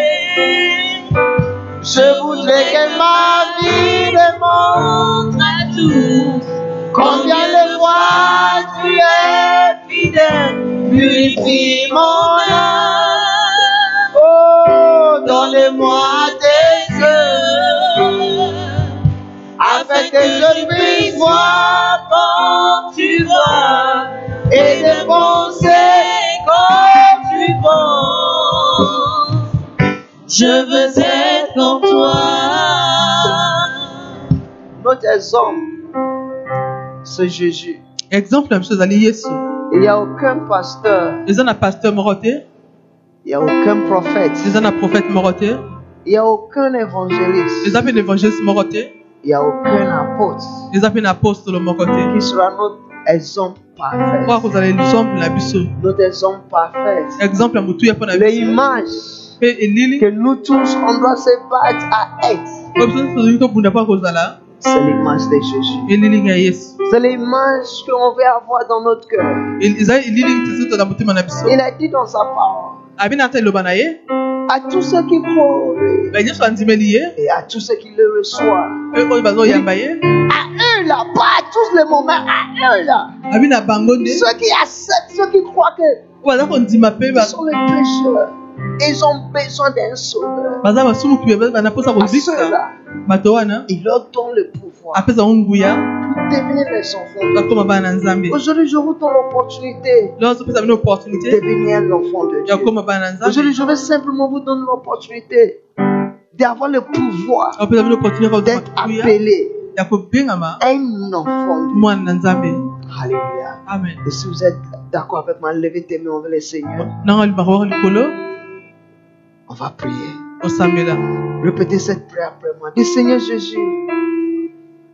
Speaker 2: Je voudrais que ma vie
Speaker 4: démontre à tous
Speaker 2: combien de fois tu
Speaker 4: es fidèle. Purifie mon âme. Donne-moi tes yeux, afin que je puisse voir quand tu vois et de penser comme tu penses. Je veux être comme toi.
Speaker 2: Notre exemple, c'est Jésus.
Speaker 3: exemple na biso ezali yesu
Speaker 2: Il n'y a aucun pasteur,
Speaker 3: eza na paster moko te
Speaker 2: il n'y a aucun prophète,
Speaker 3: eza na prophète moko te
Speaker 2: il n'y a aucun évangéliste,
Speaker 3: eza mpe na évangéliste moko te
Speaker 2: il n'y a aucun apôtre
Speaker 3: na apostolo moko te
Speaker 2: qui sera notre exemple parfait.
Speaker 3: oyo kozala exemple na biso
Speaker 2: Notre exemple parfait.
Speaker 3: exemple ya motuya mpo na biso
Speaker 2: L'image que nous tous, on doit se battre à être, c'est l'image de Jésus. C'est l'image qu'on veut avoir dans notre cœur. Il a dit dans sa parole, à tous ceux qui croient. En lui
Speaker 3: ba nyonso andimeli ye
Speaker 2: et à tous ceux qui le reçoivent, à eux là, pas à tous les moments, à eux là, ceux qui acceptent, ceux qui croient que ils sont les pécheurs, ils ont besoin d'un sauveur. À ceux-là, il leur donne le pouvoir pour devenir les enfants. Aujourd'hui, je vous donne l'opportunité de devenir un enfant de Dieu. Aujourd'hui, je vais simplement vous donner l'opportunité d'avoir le pouvoir d'être appelé un enfant de Dieu. Alléluia.
Speaker 3: amen
Speaker 2: Et si vous êtes d'accord avec moi, levez tes mains envers le Seigneur. Va prier. Répétez cette prière après moi. Dis Seigneur Jésus,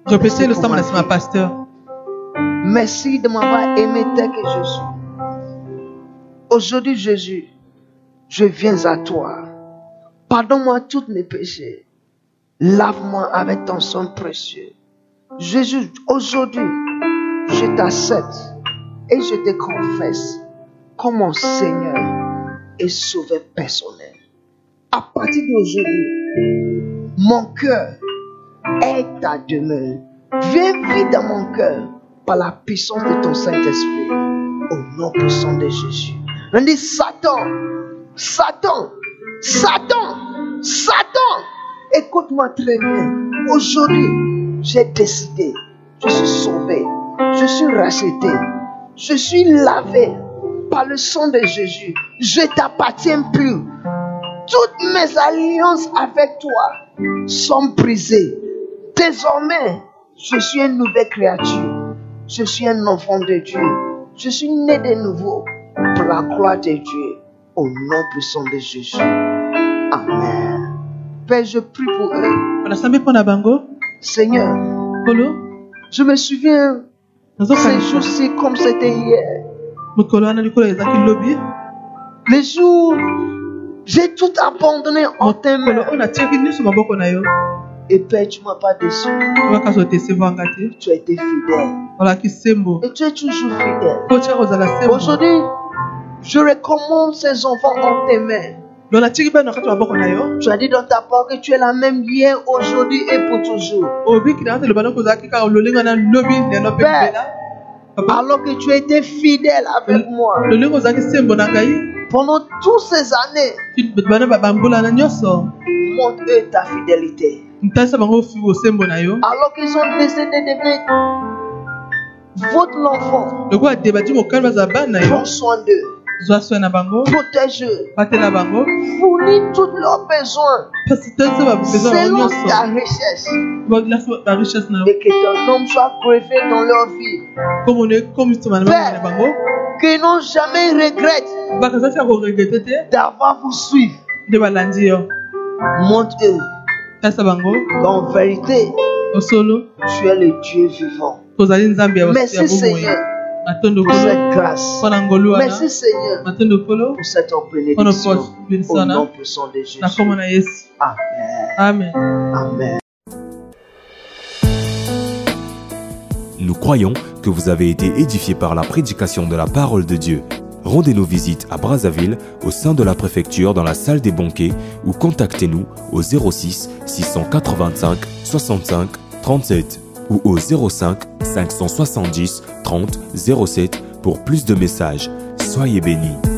Speaker 3: repese losamba na nsima ya paster
Speaker 2: merci de m'avoir aimé tel que je suis. Aujourd'hui, Jésus, je viens à toi. Pardonne-moi tous mes péchés. Lave-moi avec ton sang précieux. Jésus, aujourd'hui, je t'accepte et je te confesse comme mon Seigneur et Sauveur personnel. À partir d'aujourd'hui, mon cœur est ta demeure. Viens dans mon cœur par la puissance de ton Saint-Esprit. Au nom puissant de Jésus. On dit Satan, Satan, Satan, Satan. Écoute-moi très bien. Aujourd'hui, j'ai décidé. Je suis sauvé. Je suis racheté. Je suis lavé par le sang de Jésus. Je t'appartiens plus. Toutes mes alliances avec toi sont brisées. Désormais, je suis une nouvelle créature. Je suis un enfant de Dieu. Je suis né de nouveau pour la gloire de Dieu. Au nom puissant de Jésus. Amen. Père, je prie pour eux. Seigneur, je me souviens ces jours-ci comme c'était hier. Les jours, j'ai tout abandonné en tes mains. Et Père, tu m'as pas déçu. Tu as été fidèle. Et tu es toujours fidèle. Aujourd'hui, je recommande ces enfants en tes mains. Tu as dit dans ta parole que tu es la même hier, aujourd'hui et pour toujours. Père. Alors que tu as été fidèle avec moi pendant toutes ces années, montre-eux ta fidélité. Alors qu'ils ont décidé de devenir votre enfant, prends soin d'eux,
Speaker 3: batela bango.
Speaker 2: Fournis tous leurs besoins. Selon ta richesse. Et que ton nom soit glorifié dans leur vie. Qu'ils n'ont jamais regret
Speaker 3: te
Speaker 2: d'avoir vous
Speaker 3: balandi yo
Speaker 2: Montre-eux qu'en vérité, tu es le Dieu vivant. Merci Seigneur pour cette grâce. Merci Seigneur pour cette bénédiction. Au nom puissant de Jésus.
Speaker 3: amen
Speaker 2: Amen.
Speaker 1: Nous croyons que vous avez été édifiés par la prédication de la parole de Dieu. Rendez-nous visite à Brazzaville, au sein de la préfecture, dans la salle des banquets, ou contactez-nous au 06 685 65 37 ou au 05 570 30 07 pour plus de messages. Soyez bénis.